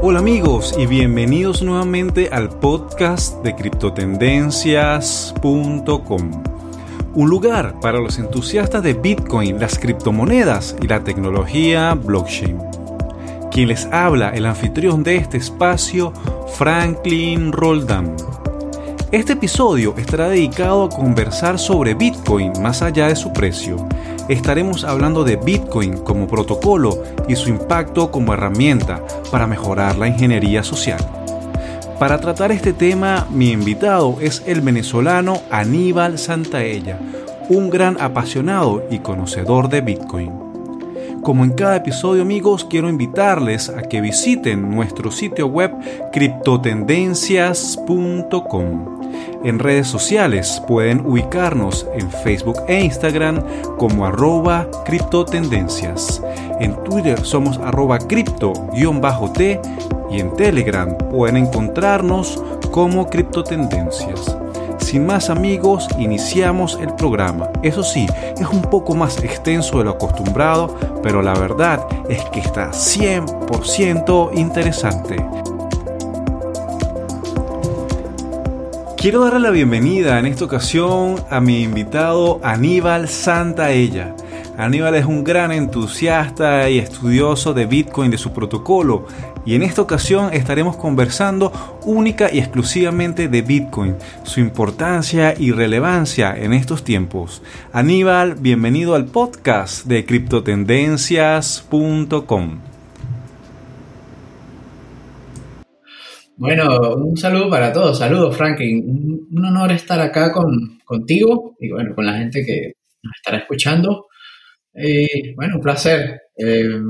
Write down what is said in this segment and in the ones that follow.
Hola amigos y bienvenidos nuevamente al podcast de criptotendencias.com. Un lugar para los entusiastas de Bitcoin, las criptomonedas y la tecnología blockchain. Quien les habla, el anfitrión de este espacio, Franklin Roldán. Este episodio estará dedicado a conversar sobre Bitcoin más allá de su precio. Estaremos hablando de Bitcoin como protocolo y su impacto como herramienta para mejorar la ingeniería social. Para tratar este tema, mi invitado es el venezolano Aníbal Santaella, un gran apasionado y conocedor de Bitcoin. Como en cada episodio amigos, quiero invitarles a que visiten nuestro sitio web criptotendencias.com en redes sociales pueden ubicarnos en Facebook e Instagram como arroba criptotendencias. En Twitter somos arroba cripto-t y en Telegram pueden encontrarnos como criptotendencias. Sin más amigos, iniciamos el programa. Eso sí, es un poco más extenso de lo acostumbrado, pero la verdad es que está 100% interesante. Quiero darle la bienvenida en esta ocasión a mi invitado Aníbal Santaella. Aníbal es un gran entusiasta y estudioso de Bitcoin, de su protocolo, y en esta ocasión estaremos conversando única y exclusivamente de Bitcoin, su importancia y relevancia en estos tiempos. Aníbal, bienvenido al podcast de criptotendencias.com. Bueno, un saludo para todos. Saludos, Franklin. Un, honor estar acá con, contigo y bueno, con la gente que nos estará escuchando. Eh, bueno, un placer. Eh,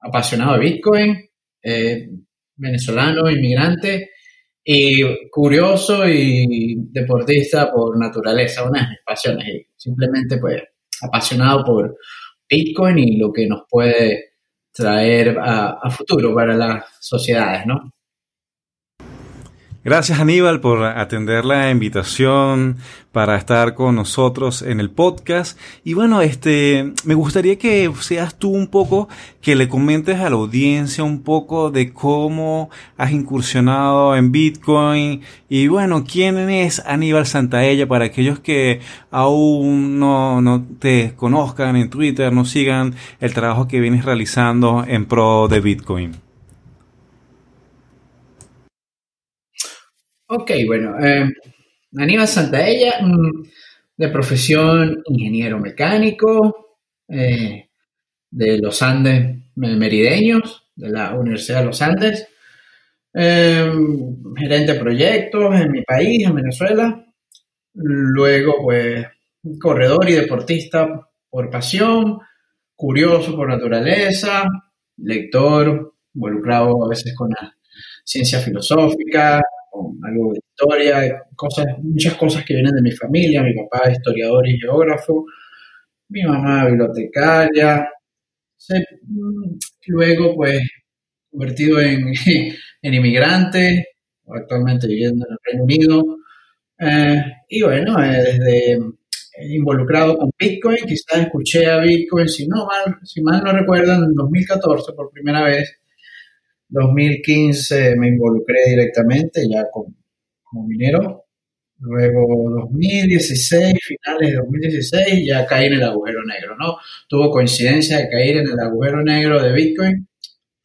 apasionado de Bitcoin, eh, venezolano, inmigrante y curioso y deportista por naturaleza, una de mis pasiones. Y simplemente, pues, apasionado por Bitcoin y lo que nos puede traer a, a futuro para las sociedades, ¿no? Gracias Aníbal por atender la invitación para estar con nosotros en el podcast. Y bueno, este, me gustaría que seas tú un poco, que le comentes a la audiencia un poco de cómo has incursionado en Bitcoin y bueno, quién es Aníbal Santaella para aquellos que aún no, no te conozcan en Twitter, no sigan el trabajo que vienes realizando en pro de Bitcoin. Ok, bueno, eh, Aníbal Santaella, mm, de profesión ingeniero mecánico eh, de los Andes merideños, de la Universidad de los Andes, eh, gerente de proyectos en mi país, en Venezuela, luego pues corredor y deportista por pasión, curioso por naturaleza, lector, involucrado a veces con la ciencia filosófica, algo de historia, cosas, muchas cosas que vienen de mi familia, mi papá es historiador y geógrafo, mi mamá bibliotecaria, luego pues convertido en, en inmigrante, actualmente viviendo en el Reino Unido, eh, y bueno, eh, desde involucrado con Bitcoin, quizás escuché a Bitcoin, si no mal, si mal no recuerdan, en 2014 por primera vez, 2015 me involucré directamente ya como, minero. Luego 2016, finales de 2016, ya caí en el agujero negro, ¿no? Tuvo coincidencia de caer en el agujero negro de Bitcoin,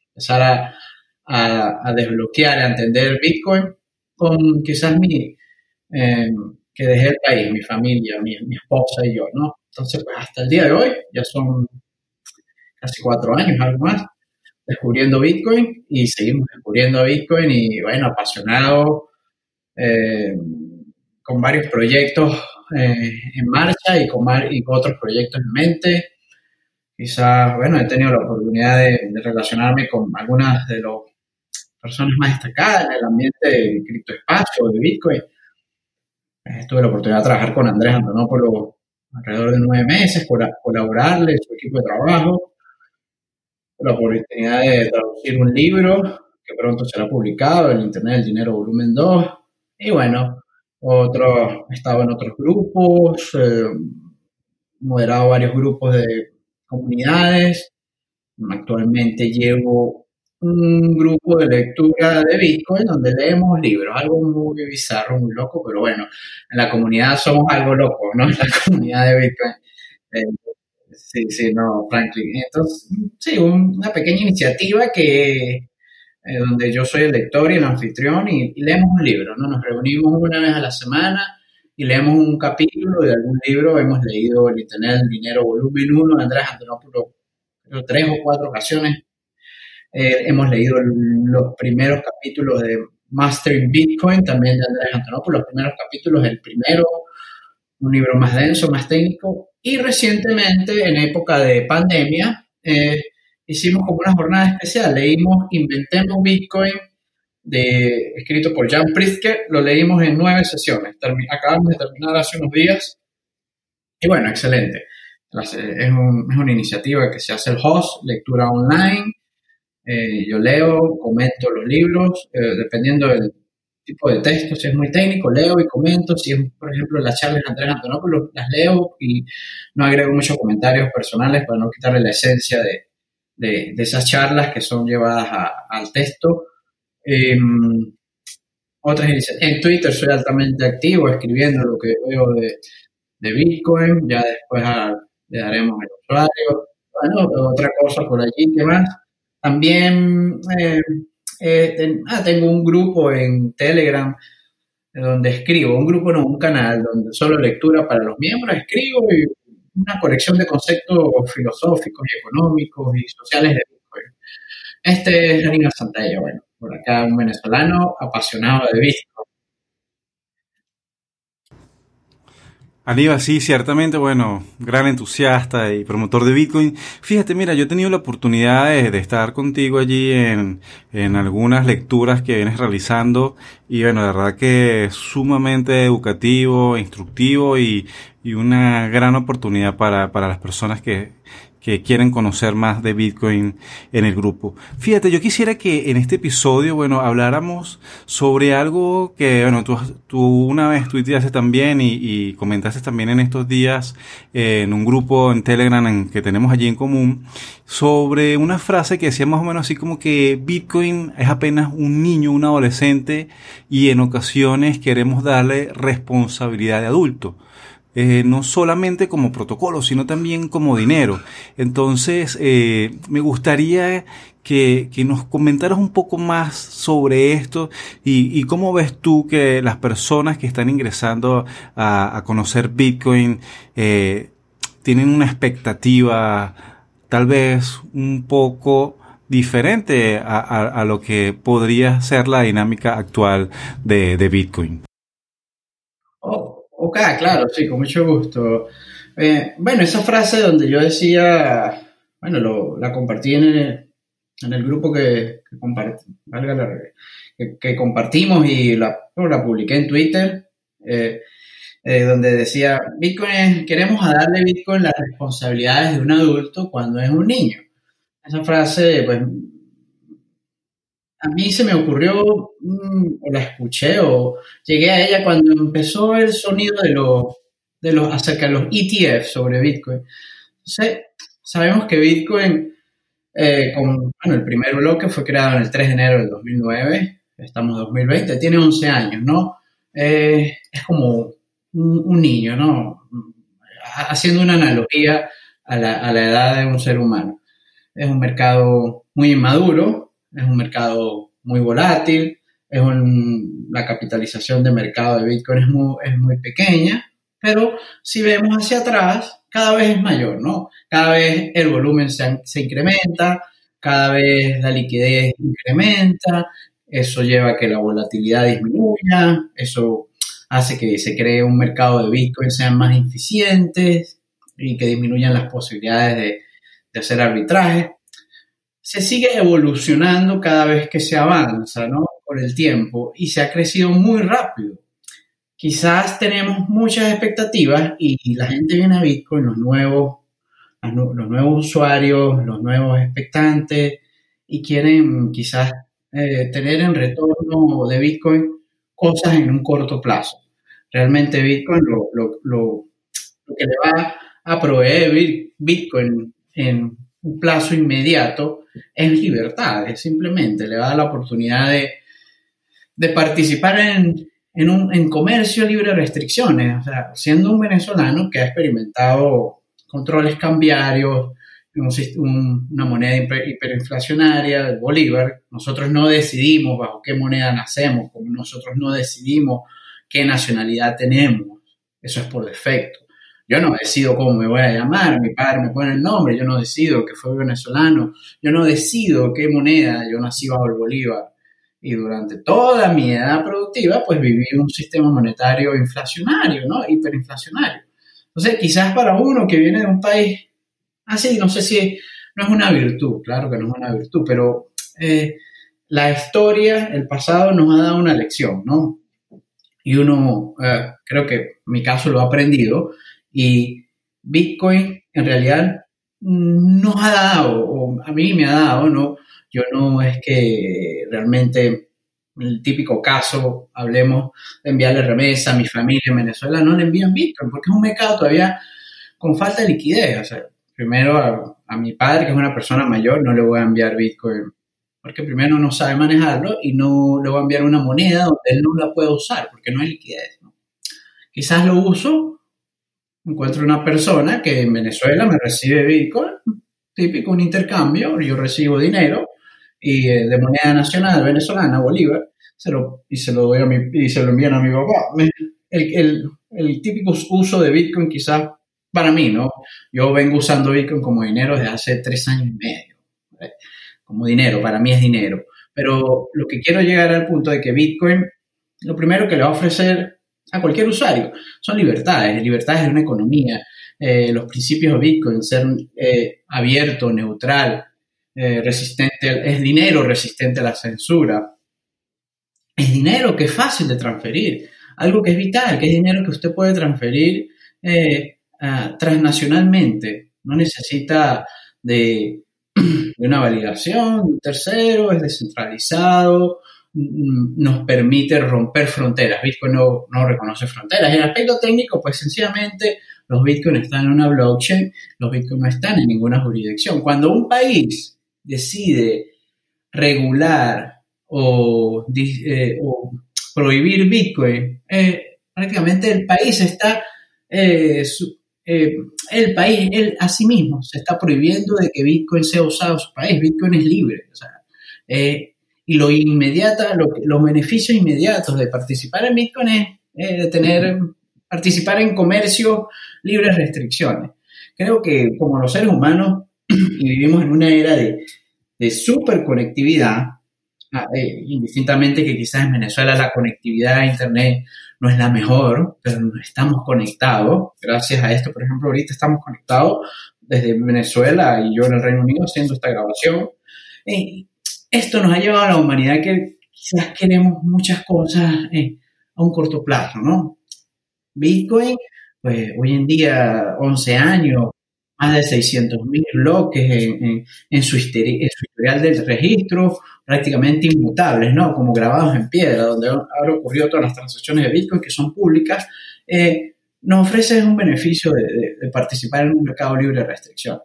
empezar a, a, desbloquear, a entender Bitcoin con quizás mi, em, que dejé el país, mi familia, mi, mi, esposa y yo, ¿no? Entonces, pues hasta el día de hoy, ya son casi cuatro años, algo más, descubriendo Bitcoin y seguimos descubriendo Bitcoin y bueno, apasionado eh, con varios proyectos eh, en marcha y con, y otros proyectos en mente. Quizás, bueno, he tenido la oportunidad de, relacionarme con algunas de las personas más destacadas en el ambiente del criptoespacio, de Bitcoin. Eh, tuve la oportunidad de trabajar con Andrés Antonopoulos alrededor de nueve meses, colaborarle, su equipo de trabajo la oportunidad de traducir un libro que pronto será publicado, El Internet del Dinero Volumen 2. Y bueno, otro, estaba en otros grupos, eh, moderado varios grupos de comunidades. Actualmente llevo un grupo de lectura de Bitcoin donde leemos libros, algo muy bizarro, muy loco, pero bueno, en la comunidad somos algo locos, ¿no? En la comunidad de Bitcoin. Eh, sí, sí, no, Franklin. Entonces, sí, una pequeña iniciativa que eh, donde yo soy el lector y el anfitrión y, leemos un libro, ¿no? Nos reunimos una vez a la semana y leemos un capítulo de algún libro. Hemos leído El Internet del Dinero, volumen 1 de Andrés Antonopoulos, tres o cuatro ocasiones eh, hemos leído los primeros capítulos de Mastering Bitcoin, también de Andrés Antonopoulos, los primeros capítulos, el primero, un libro más denso, más técnico. Y recientemente, en época de pandemia, eh, hicimos como una jornada especial. Leímos Inventemos Bitcoin, de, escrito por Jan Pritzker. Lo leímos en nueve sesiones. acabamos de terminar hace unos días. Y bueno, excelente. Es, es una iniciativa que se hace el host, lectura online. Eh, yo leo, comento los libros, eh, dependiendo del tipo de texto, si es muy técnico, leo y comento, si es, por ejemplo, las charlas de Andrés Antonopoulos, las leo y no agrego muchos comentarios personales para no quitarle la esencia de, de, esas charlas que son llevadas al texto. Em, otras en Twitter soy altamente activo escribiendo lo que veo de, de Bitcoin, ya después le daremos el usuario. Bueno, otra cosa por allí, ¿qué más? También eh, eh, ah, tengo un grupo en Telegram donde escribo, un grupo no, un canal donde solo lectura para los miembros, escribo y una colección de conceptos filosóficos y económicos y sociales de Bitcoin. Este es Janina Santalla, bueno, por acá un venezolano apasionado de Bitcoin Aníbal, sí, ciertamente, bueno, gran entusiasta y promotor de Bitcoin. Fíjate, mira, yo he tenido la oportunidad de, estar contigo allí en, en, algunas lecturas que vienes realizando y bueno, de verdad que es sumamente educativo, instructivo y, y una gran oportunidad para, para las personas que, que quieren conocer más de Bitcoin en el grupo. Fíjate, yo quisiera que en este episodio, bueno, habláramos sobre algo que, bueno, tú, tú una vez tuiteaste también y, comentaste también en estos días eh, en un grupo en Telegram que tenemos allí en común, sobre una frase que decía más o menos así como que Bitcoin es apenas un niño, un adolescente y en ocasiones queremos darle responsabilidad de adulto. Eh, no solamente como protocolo, sino también como dinero. Entonces, eh, me gustaría que, nos comentaras un poco más sobre esto y, cómo ves tú que las personas que están ingresando a, conocer Bitcoin eh, tienen una expectativa tal vez un poco diferente a, lo que podría ser la dinámica actual de, de Bitcoin. Ok, claro, sí, con mucho gusto. Eh, bueno, esa frase donde yo decía, bueno, la compartí en el, grupo que, compartimos y la, publiqué en Twitter, eh, eh, donde decía, Bitcoin queremos darle Bitcoin las responsabilidades de un adulto cuando es un niño. Esa frase, pues, a mí se me ocurrió, mm, o la escuché, o llegué a ella cuando empezó el sonido de los, de los acerca de los ETF sobre Bitcoin. sabemos que Bitcoin, eh, bueno, el primer bloque fue creado en el 3 de enero del 2009, estamos en 2020, tiene 11 años, ¿no? Eh, es como un, niño, ¿no? Haciendo una analogía a la, a la edad de un ser humano. Es un mercado muy inmaduro, es un mercado muy volátil, es la capitalización de mercado de Bitcoin es muy, es muy pequeña, pero si vemos hacia atrás, cada vez es mayor, ¿no? Cada vez el volumen se, se incrementa, cada vez la liquidez incrementa, eso lleva a que la volatilidad disminuya, eso hace que se cree un mercado de Bitcoin sean más eficientes y que disminuyan las posibilidades de, de hacer arbitraje se sigue evolucionando cada vez que se avanza, ¿no? Por el tiempo y se ha crecido muy rápido. Quizás tenemos muchas expectativas y la gente viene a Bitcoin, los nuevos, los nuevos usuarios, los nuevos expectantes y quieren quizás eh, tener en retorno de Bitcoin cosas en un corto plazo. Realmente Bitcoin lo, lo que le va a proveer Bitcoin en un plazo inmediato, es libertad, es simplemente le da la oportunidad de, de participar en, en, un, en comercio libre de restricciones. O sea, siendo un venezolano que ha experimentado controles cambiarios, una moneda hiperinflacionaria, el Bolívar, nosotros no decidimos bajo qué moneda nacemos, como nosotros no decidimos qué nacionalidad tenemos. Eso es por defecto. Yo no decido cómo me voy a llamar, mi padre me pone el nombre, yo no decido que fue venezolano, yo no decido qué moneda, yo nací bajo el Bolívar. Y durante toda mi edad productiva, pues viví un sistema monetario inflacionario, ¿no? Hiperinflacionario. Entonces, quizás para uno que viene de un país así, no sé si no es una virtud, claro que no es una virtud, pero eh, la historia, el pasado nos ha dado una lección, ¿no? Y uno, eh, creo que en mi caso lo ha aprendido, y Bitcoin en realidad nos ha dado, o a mí me ha dado, ¿no? Yo no es que realmente el típico caso, hablemos de enviarle remesa a mi familia en Venezuela, no le envían Bitcoin, porque es un mercado todavía con falta de liquidez. Primero a, a, mi padre, que es una persona mayor, no le voy a enviar Bitcoin, porque primero no sabe manejarlo y no le voy a enviar una moneda donde él no la pueda usar, porque no hay liquidez. Quizás lo uso encuentro una persona que en Venezuela me recibe Bitcoin, típico un intercambio, yo recibo dinero y eh, de moneda nacional venezolana, Bolívar, se lo, y se lo doy a mi, y se lo envían a mi papá. El, el, el, típico uso de Bitcoin quizás para mí, ¿no? Yo vengo usando Bitcoin como dinero desde hace tres años y medio. Como dinero, para mí es dinero. Pero lo que quiero llegar al punto de que Bitcoin, lo primero que le va a ofrecer a cualquier usuario. Son libertades, libertades de una economía. Eh, los principios de Bitcoin, ser eh, abierto, neutral, eh, resistente, es dinero resistente a la censura. Es dinero que es fácil de transferir, algo que es vital, que es dinero que usted puede transferir transnacionalmente. No necesita de, de una validación un tercero, es descentralizado, nos permite romper fronteras. Bitcoin no, no reconoce fronteras. En el aspecto técnico, pues sencillamente los Bitcoin están en una blockchain, los Bitcoin no están en ninguna jurisdicción. Cuando un país decide regular o, eh, prohibir Bitcoin, eh, prácticamente el país está, eh, el país, él a sí mismo, se está prohibiendo de que Bitcoin sea usado en su país. Bitcoin es libre. O sea, y lo inmediata, los beneficios inmediatos de participar en Bitcoin es de tener, participar en comercio libre de restricciones. Creo que como los seres humanos y vivimos en una era de, de superconectividad, ah, eh, indistintamente que quizás en Venezuela la conectividad a Internet no es la mejor, pero estamos conectados. Gracias a esto, por ejemplo, ahorita estamos conectados desde Venezuela y yo en el Reino Unido haciendo esta grabación. Eh, esto nos ha llevado a la humanidad que quizás queremos muchas cosas eh, a un corto plazo, ¿no? Bitcoin, pues hoy en día, 11 años, más de 600 mil bloques en, su historial del registro, prácticamente inmutables, ¿no? Como grabados en piedra, donde han ocurrido todas las transacciones de Bitcoin que son públicas, eh, nos ofrece un beneficio de, participar en un mercado libre de restricción.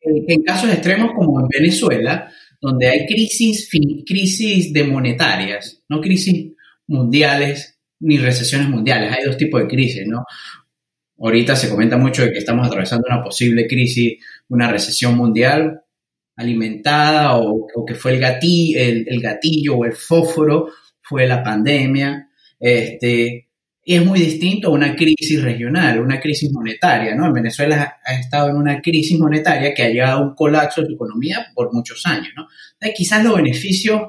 Eh, en casos extremos como en Venezuela, donde hay crisis, crisis de monetarias, no crisis mundiales ni recesiones mundiales. Hay dos tipos de crisis, ¿no? Ahorita se comenta mucho de que estamos atravesando una posible crisis, una recesión mundial alimentada o, que fue el gatillo, el, gatillo o el fósforo, fue la pandemia. Este, es muy distinto a una crisis regional, una crisis monetaria, ¿no? En Venezuela ha estado en una crisis monetaria que ha llevado a un colapso de su economía por muchos años, ¿no? Entonces, quizás los beneficios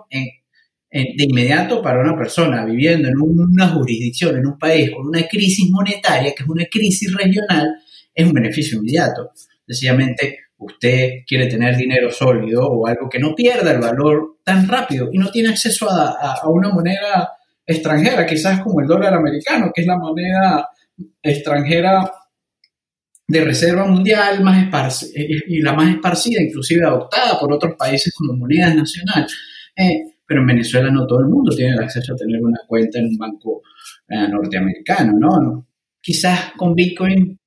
de inmediato para una persona viviendo en una jurisdicción, en un país con una crisis monetaria, que es una crisis regional, es un beneficio inmediato. Sencillamente, usted quiere tener dinero sólido o algo que no pierda el valor tan rápido y no tiene acceso a una moneda extranjera, quizás como el dólar americano, que es la moneda extranjera de reserva mundial más y la más esparcida, inclusive adoptada por otros países como moneda nacional. Eh, pero en Venezuela no todo el mundo tiene el acceso a tener una cuenta en un banco eh, norteamericano, ¿no? Quizás con Bitcoin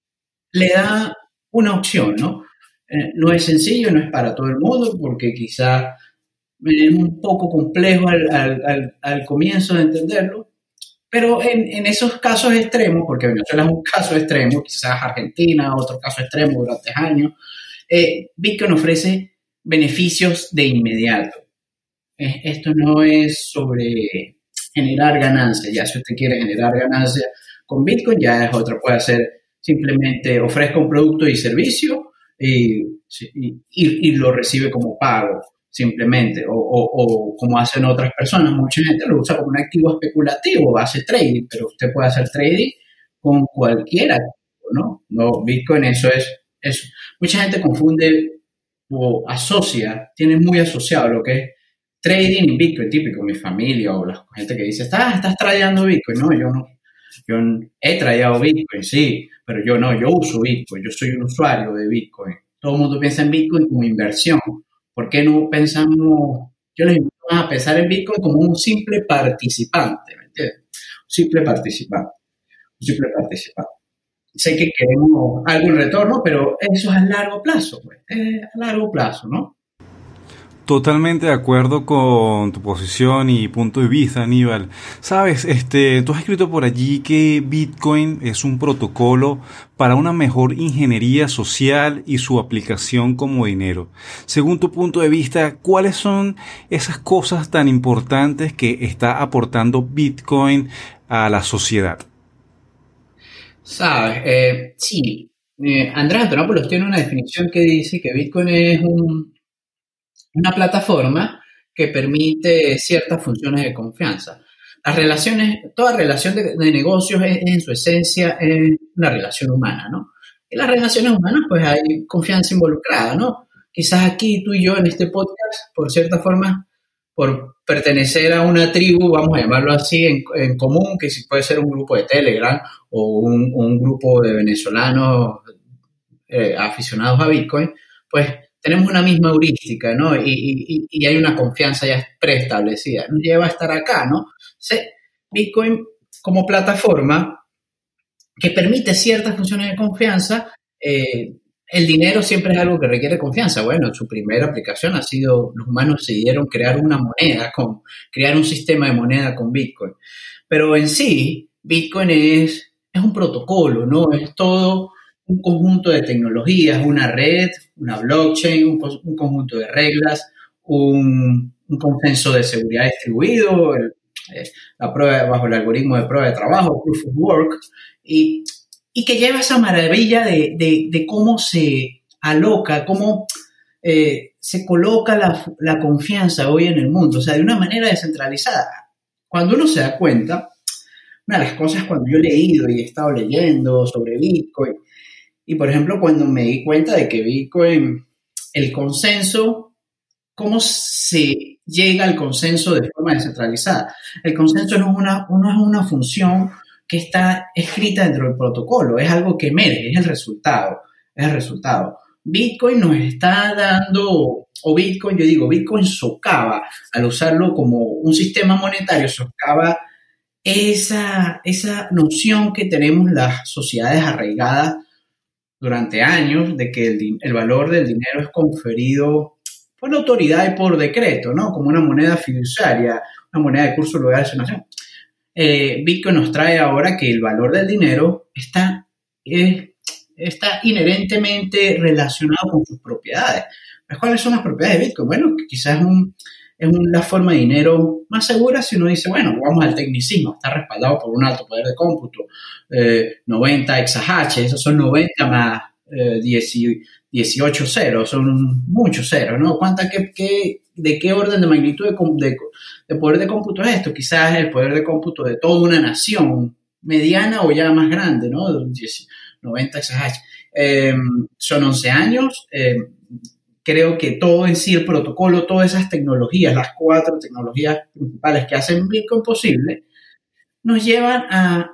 le da una opción, ¿no? Eh, no es sencillo, no es para todo el mundo, porque quizá es un poco complejo al, comienzo de entenderlo, pero en, esos casos extremos, porque Venezuela es un caso extremo, quizás Argentina, otro caso extremo durante años, eh, Bitcoin ofrece beneficios de inmediato. esto no es sobre generar ganancias, ya si usted quiere generar ganancias con Bitcoin, ya es otra, puede ser simplemente ofrezca un producto y servicio y, y, lo recibe como pago simplemente, o, o, como hacen otras personas. Mucha gente lo usa como un activo especulativo, hace trading, pero usted puede hacer trading con cualquier activo, ¿no? no Bitcoin eso es eso. Mucha gente confunde o asocia, tiene muy asociado lo que es trading y Bitcoin, típico, mi familia o la gente que dice, estás, estás trayendo Bitcoin. No, yo no. Yo he traído Bitcoin, sí, pero yo no, yo uso Bitcoin, yo soy un usuario de Bitcoin. Todo el mundo piensa en Bitcoin como inversión. ¿Por qué no pensamos, yo les invito a pensar en Bitcoin como un simple participante, ¿me entiendes? Un simple participante, un simple participante. Sé que queremos algo retorno, pero eso es a largo plazo, pues, es a largo plazo, ¿no? Totalmente de acuerdo con tu posición y punto de vista, Aníbal. Sabes, este, tú has escrito por allí que Bitcoin es un protocolo para una mejor ingeniería social y su aplicación como dinero. Según tu punto de vista, ¿cuáles son esas cosas tan importantes que está aportando Bitcoin a la sociedad? Sabes, eh, sí, eh, Andrés Antonopoulos tiene una definición que dice que Bitcoin es un una plataforma que permite ciertas funciones de confianza. Las relaciones, toda relación de, negocios es, en su esencia una relación humana, ¿no? En las relaciones humanas, pues hay confianza involucrada, ¿no? Quizás aquí tú y yo en este podcast, por cierta forma, por pertenecer a una tribu, vamos a llamarlo así, en, común, que puede ser un grupo de Telegram o un, grupo de venezolanos eh, aficionados a Bitcoin, pues tenemos una misma heurística, ¿no? Y, hay una confianza ya preestablecida. Nos lleva a estar acá, ¿no? Bitcoin como plataforma que permite ciertas funciones de confianza, eh, el dinero siempre es algo que requiere confianza. Bueno, su primera aplicación ha sido, los humanos decidieron crear una moneda, con, crear un sistema de moneda con Bitcoin. Pero en sí, Bitcoin es, es un protocolo, ¿no? Es todo un conjunto de tecnologías, una red, una blockchain, un, conjunto de reglas, un, consenso de seguridad distribuido, eh, la prueba bajo el algoritmo de prueba de trabajo, proof of work, y, que lleva esa maravilla de, cómo se aloca, cómo eh, se coloca la, la confianza hoy en el mundo, o sea, de una manera descentralizada. Cuando uno se da cuenta, una de las cosas cuando yo he leído y he estado leyendo sobre Bitcoin, y por ejemplo, cuando me di cuenta de que Bitcoin, el consenso, ¿cómo se llega al consenso de forma descentralizada? El consenso no es una, no es una función que está escrita dentro del protocolo, es algo que emerge, es el resultado, es el resultado. Bitcoin nos está dando, o Bitcoin, yo digo, Bitcoin socava, al usarlo como un sistema monetario, socava esa, esa noción que tenemos las sociedades arraigadas durante años de que el, valor del dinero es conferido por la autoridad y por decreto, ¿no? Como una moneda fiduciaria, una moneda de curso legal de nación. Eh, Bitcoin nos trae ahora que el valor del dinero está, está inherentemente relacionado con sus propiedades. ¿Cuáles son las propiedades de Bitcoin? Bueno, quizás un, es una forma de dinero más segura si uno dice, bueno, vamos al tecnicismo, está respaldado por un alto poder de cómputo, 90 eh, exahash, esos son 90 más 18 eh, ceros, son muchos ceros, ¿no? ¿Cuánta, ¿De qué orden de magnitud de, de, poder de cómputo es esto? Quizás el poder de cómputo de toda una nación, mediana o ya más grande, ¿no? 90 exahash. Em, son 11 años. Eh, creo que todo en sí, el protocolo, todas esas tecnologías, las cuatro tecnologías principales que hacen Bitcoin posible, nos llevan a,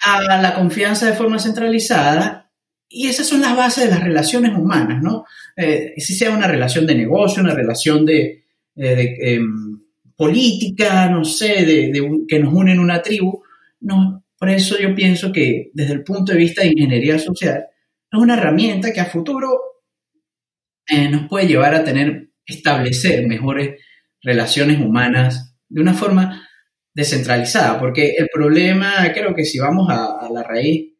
a la confianza de forma centralizada y esas son las bases de las relaciones humanas, ¿no? Eh, si sea una relación de negocio, una relación de, eh, em, política, no sé, de, que nos une en una tribu, no, por eso yo pienso que desde el punto de vista de ingeniería social, es una herramienta que a futuro eh, nos puede llevar a tener, establecer mejores relaciones humanas de una forma descentralizada, porque el problema, creo que si vamos a, la raíz,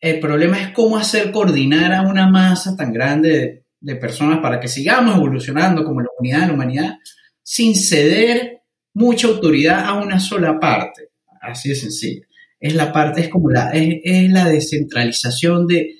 el problema es cómo hacer coordinar a una masa tan grande de, personas para que sigamos evolucionando como la unidad de la humanidad sin ceder mucha autoridad a una sola parte. Así de sencillo. Es la parte, es como la, es, la descentralización de,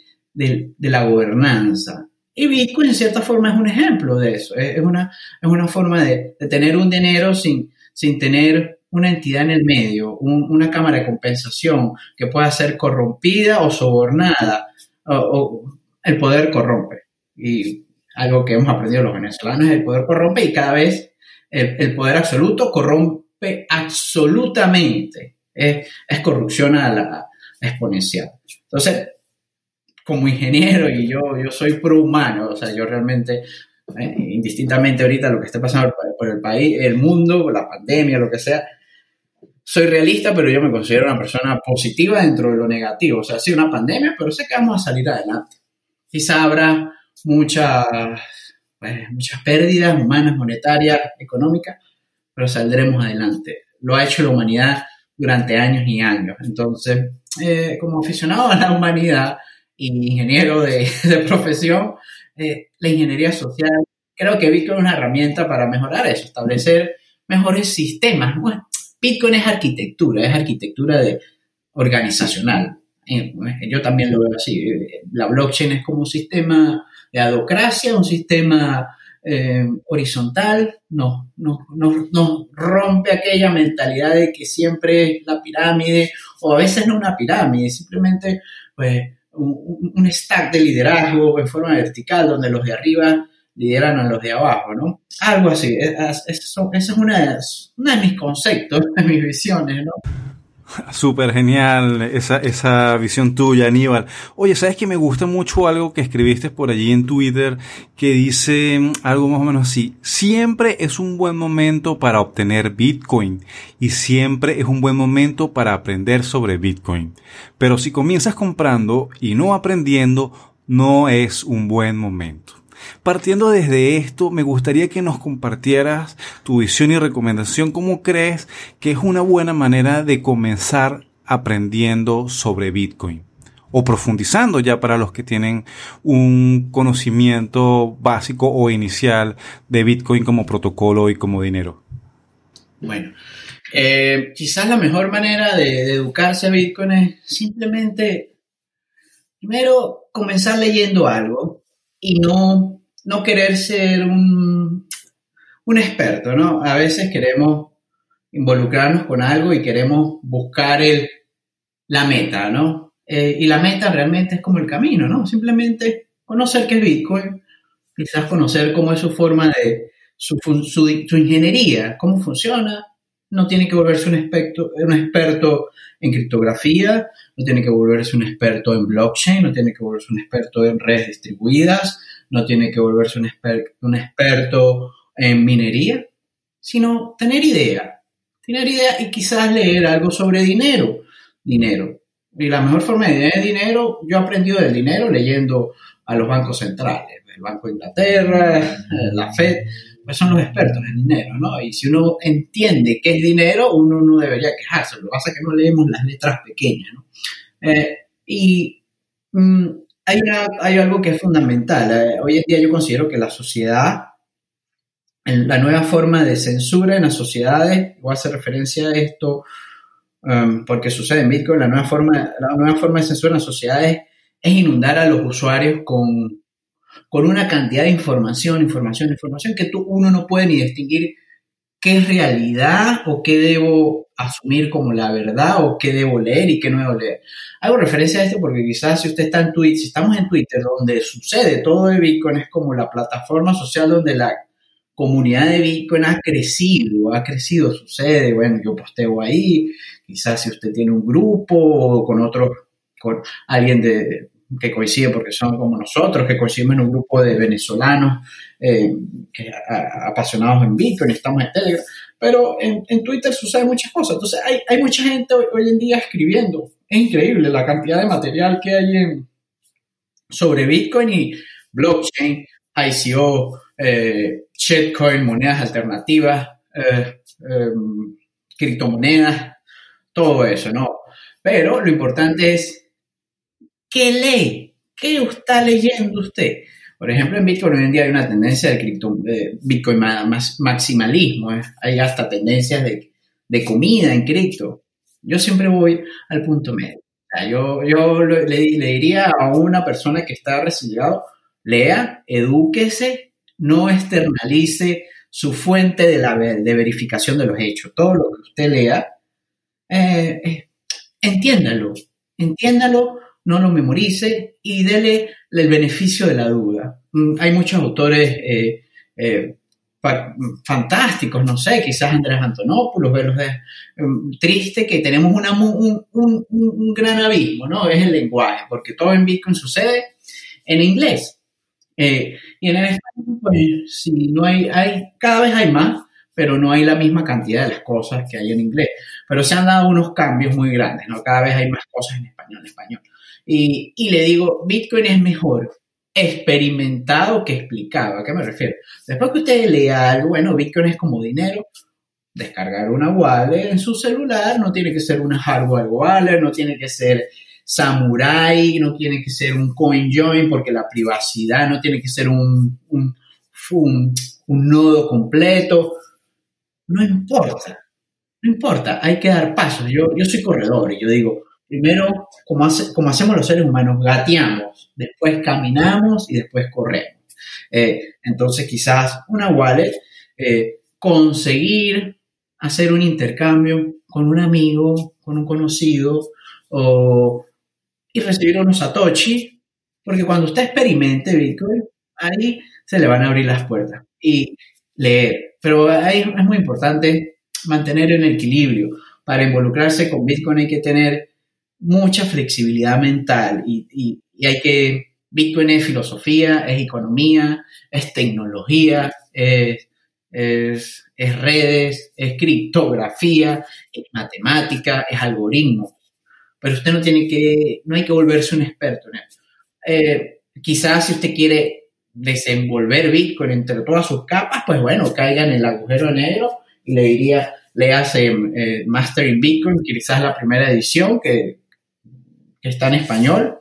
la gobernanza. Y Bitcoin en cierta forma es un ejemplo de eso. Es, una, es una forma de, tener un dinero sin, sin tener una entidad en el medio, una cámara de compensación que pueda ser corrompida o sobornada, o, el poder corrompe. Y algo que hemos aprendido los venezolanos es el poder corrompe y cada vez el, poder absoluto corrompe absolutamente. Es, corrupción a la exponencial. Entonces, como ingeniero y yo, yo soy pro humano, o sea, yo realmente, eh, indistintamente ahorita lo que esté pasando por el país, el mundo, la pandemia, lo que sea, soy realista, pero yo me considero una persona positiva dentro de lo negativo. O sea, sí, una pandemia, pero sé que vamos a salir adelante. Quizá habrá muchas, pues, muchas pérdidas humanas, monetarias, económicas, pero saldremos adelante. Lo ha hecho la humanidad durante años y años. Entonces, eh, como aficionado a la humanidad ingeniero de, profesión, eh, la ingeniería social, creo que Bitcoin es una herramienta para mejorar eso, establecer mejores sistemas. Bueno, Bitcoin es arquitectura, es arquitectura de, organizacional. Eh, yo también lo veo así. La blockchain es como un sistema de adocracia, un sistema eh, horizontal, no, no, no, rompe aquella mentalidad de que siempre es la pirámide, o a veces no una pirámide, simplemente pues, un, un stack de liderazgo en forma vertical, donde los de arriba lideran a los de abajo, ¿no? Algo así. Ese es una, de mis conceptos, de mis visiones, ¿no? Súper genial esa, esa visión tuya, Aníbal. Oye, ¿sabes que me gusta mucho algo que escribiste por allí en Twitter que dice algo más o menos así? Siempre es un buen momento para obtener Bitcoin y siempre es un buen momento para aprender sobre Bitcoin. Pero si comienzas comprando y no aprendiendo, no es un buen momento. Partiendo desde esto, me gustaría que nos compartieras tu visión y recomendación. ¿Cómo crees que es una buena manera de comenzar aprendiendo sobre Bitcoin? O profundizando ya para los que tienen un conocimiento básico o inicial de Bitcoin como protocolo y como dinero. Bueno, eh, quizás la mejor manera de educarse a Bitcoin es simplemente, primero, comenzar leyendo algo y no, no querer ser un, un experto, ¿no? A veces queremos involucrarnos con algo y queremos buscar el, la meta, ¿no? Eh, y la meta realmente es como el camino, ¿no? Simplemente conocer qué es Bitcoin, quizás conocer cómo es su forma de, su, su, su ingeniería, cómo funciona. No tiene que volverse un experto, un experto en criptografía, no tiene que volverse un experto en blockchain, no tiene que volverse un experto en redes distribuidas, no tiene que volverse un, un experto en minería, sino tener idea, tener idea y quizás leer algo sobre dinero, dinero. Y la mejor forma de tener dinero, yo he aprendido del dinero leyendo a los bancos centrales, el Banco de Inglaterra, la Fed, pues son los expertos en dinero, ¿no? Y si uno entiende qué es dinero, uno no debería quejarse. Lo que pasa es que no leemos las letras pequeñas, ¿no? Eh, y mm, hay, hay, algo que es fundamental. Eh, hoy en día yo considero que la sociedad, la nueva forma de censura en las sociedades, voy a hacer referencia a esto um, porque sucede en Bitcoin, la nueva, forma, la nueva forma de censura en las sociedades es inundar a los usuarios con, con una cantidad de información, información, información que tú, uno no puede ni distinguir qué es realidad o qué debo asumir como la verdad o qué debo leer y qué no debo leer. Hago referencia a esto porque quizás si usted está en Twitter, si estamos en Twitter, donde sucede todo de Bitcoin, es como la plataforma social donde la comunidad de Bitcoin ha crecido, ha crecido, sucede, bueno, yo posteo ahí, quizás si usted tiene un grupo o con otro, con alguien de, que coincide porque son como nosotros, que coincidimos en un grupo de venezolanos eh, apasionados en Bitcoin, estamos en Telegram, pero en, Twitter sucede muchas cosas. Entonces hay, mucha gente hoy, en día escribiendo. Es increíble la cantidad de material que hay en, sobre Bitcoin y blockchain. ICO, eh, shitcoin, monedas alternativas, eh, em, criptomonedas, todo eso, ¿no? Pero lo importante es, ¿qué lee? ¿Qué está leyendo usted? Por ejemplo, en Bitcoin hoy en día hay una tendencia de, cripto, Bitcoin más maximalismo, ¿eh? hay hasta tendencias de, de, comida en cripto. Yo siempre voy al punto medio. yo, yo le, diría a una persona que está resignado, lea, edúquese, no externalice su fuente de, la, de verificación de los hechos. Todo lo que usted lea, eh, eh, entiéndalo, entiéndalo, no lo memorice y dele el beneficio de la duda. Mm, hay muchos autores eh, fantásticos, no sé, quizás Andrés Antonopoulos, verlos de, mm, triste que tenemos un, un, gran abismo, ¿no? Es el lenguaje, porque todo en Bitcoin sucede en inglés. Y en el español, pues sí, no hay, hay, cada vez hay más, pero no hay la misma cantidad de las cosas que hay en inglés. Pero se han dado unos cambios muy grandes, ¿no? Cada vez hay más cosas en español, en español. Y, y le digo, Bitcoin es mejor experimentado que explicado. ¿A qué me refiero? Después que usted lea algo, bueno, Bitcoin es como dinero, descargar una wallet en su celular, no tiene que ser una hardware wallet, no tiene que ser samurai, no tiene que ser un coin join porque la privacidad no tiene que ser un, un, un, nodo completo. No importa, no importa, hay que dar pasos. Yo, yo soy corredor y yo digo, primero, como, hace, como hacemos los seres humanos, gateamos, después caminamos y después corremos. Eh, entonces, quizás una wallet, eh, conseguir hacer un intercambio con un amigo, con un conocido, o y recibir unos Satoshi, porque cuando usted experimente Bitcoin, ahí se le van a abrir las puertas y leer. Pero ahí es muy importante mantener el equilibrio. Para involucrarse con Bitcoin hay que tener mucha flexibilidad mental y, y, hay que... Bitcoin es filosofía, es economía, es tecnología, es, es, es redes, es criptografía, es matemática, es algoritmo pero usted no tiene que, no hay que volverse un experto en eso. Eh, quizás si usted quiere desenvolver Bitcoin entre todas sus capas, pues bueno, caiga en el agujero negro y le diría, le hace eh, Mastering Bitcoin, quizás la primera edición que, que está en español,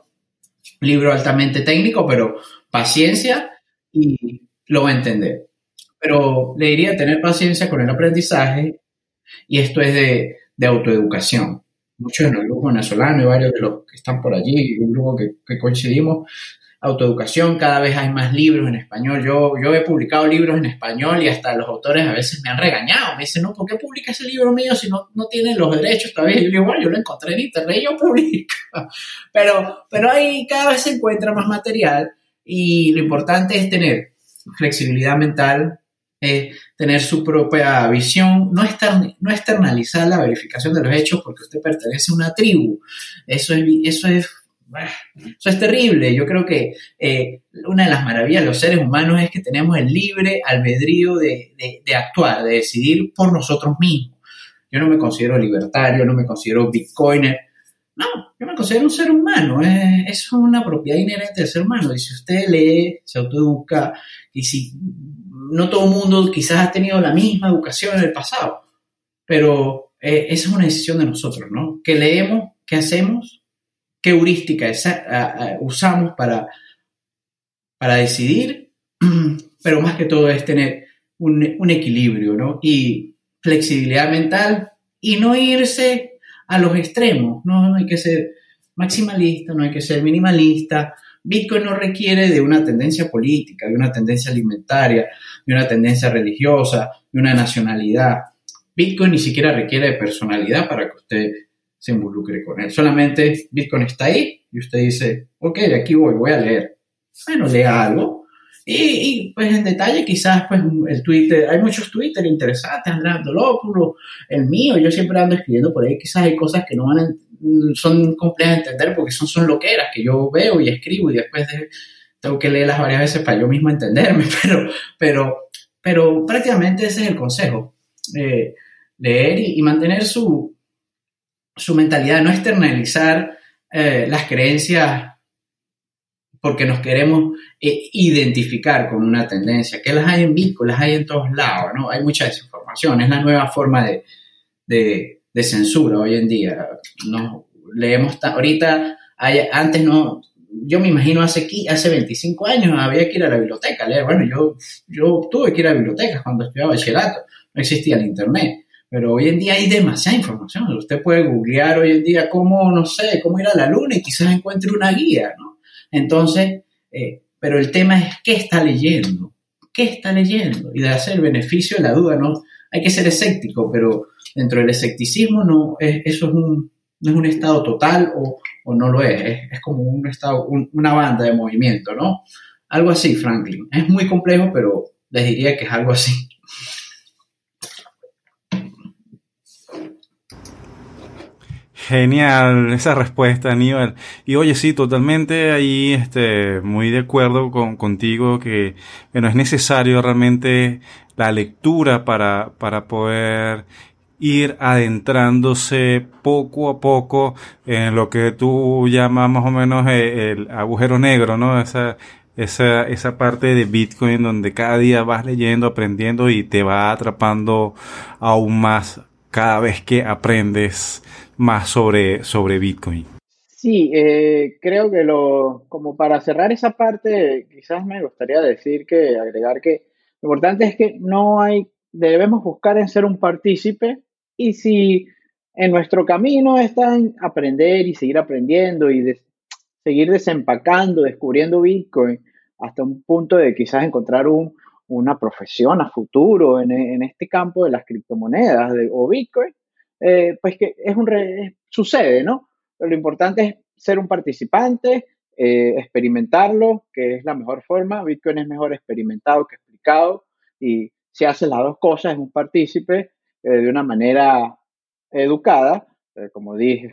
libro altamente técnico, pero paciencia y lo va a entender. Pero le diría tener paciencia con el aprendizaje y esto es de, de autoeducación muchos en el grupo venezolano y varios de los que están por allí, un grupo que, coincidimos, autoeducación, cada vez hay más libros en español. Yo, yo he publicado libros en español y hasta los autores a veces me han regañado. Me dicen, no, ¿por qué publica ese libro mío si no, no tiene los derechos todavía? yo digo, bueno, yo lo encontré en internet y yo publico. Pero, pero ahí cada vez se encuentra más material y lo importante es tener flexibilidad mental, tener su propia visión, no, no externalizar la verificación de los hechos porque usted pertenece a una tribu. Eso es, eso es, eso es terrible. Yo creo que eh, una de las maravillas de los seres humanos es que tenemos el libre albedrío de, actuar, de decidir por nosotros mismos. Yo no me considero libertario, no me considero bitcoiner, no, yo me considero un ser humano, es, es, una propiedad inherente del ser humano. Y si usted lee, se autoeduca, y si no todo el mundo quizás ha tenido la misma educación en el pasado, pero eh, esa es una decisión de nosotros, ¿no? ¿Qué leemos? ¿Qué hacemos? ¿Qué heurística usamos para, para decidir? Pero más que todo es tener un, un equilibrio, ¿no? Y flexibilidad mental y no irse a los extremos, ¿no? No hay que ser maximalista, no hay que ser minimalista, Bitcoin no requiere de una tendencia política, de una tendencia alimentaria, de una tendencia religiosa, de una nacionalidad. Bitcoin ni siquiera requiere de personalidad para que usted se involucre con él. Solamente Bitcoin está ahí y usted dice, ok, de aquí voy, voy a leer. Bueno, lea algo. Y, pues en detalle quizás pues el Twitter, hay muchos Twitter interesantes, Andrés Andolópulo, el mío, yo siempre ando escribiendo por ahí, quizás hay cosas que no van a son complejas de entender porque son, son loqueras que yo veo y escribo y después tengo que leerlas varias veces para yo mismo entenderme, pero, pero, pero prácticamente ese es el consejo. Eh, leer y, mantener su, su mentalidad, no externalizar eh, las creencias porque nos queremos eh, identificar con una tendencia, que las hay en Bitcoin, las hay en todos lados, ¿no? Hay mucha desinformación, es la nueva forma de, de, censura hoy en día. No, leemos, ahorita, antes no, yo me imagino hace, hace 25 años había que ir a la biblioteca a leer. Bueno, yo, yo tuve que ir a la biblioteca cuando estudiaba bachillerato, no existía el internet. Pero hoy en día hay demasiada información. Usted puede googlear hoy en día cómo, no sé, cómo ir a la luna y quizás encuentre una guía, ¿no? Entonces, eh, pero el tema es qué está leyendo, qué está leyendo y de hacer el beneficio de la duda, ¿no? Hay que ser escéptico, pero dentro del escepticismo no, eso es un, no es un estado total o, o no lo es, es, como un estado, una banda de movimiento, ¿no? Algo así, Franklin. Es muy complejo, pero les diría que es algo así. Genial esa respuesta, Aníbal. Y oye, sí, totalmente ahí, este, muy de acuerdo con, contigo que, bueno, es necesario realmente la lectura para, para poder ir adentrándose poco a poco en lo que tú llamas más o menos eh, el, agujero negro, ¿no? Esa, esa, esa parte de Bitcoin donde cada día vas leyendo, aprendiendo y te va atrapando aún más cada vez que aprendes más sobre, sobre Bitcoin. Sí, eh, creo que lo, como para cerrar esa parte, quizás me gustaría decir que, agregar que lo importante es que no hay, debemos buscar en ser un partícipe y si en nuestro camino está en aprender y seguir aprendiendo y seguir desempacando, descubriendo Bitcoin hasta un punto de quizás encontrar un, una profesión a futuro en, en, este campo de las criptomonedas de, o Bitcoin, eh, pues que es un sucede, ¿no? Lo importante es ser un participante, eh, experimentarlo, que es la mejor forma. Bitcoin es mejor experimentado que explicado y si hace las dos cosas es un partícipe eh, de una manera educada, como dije,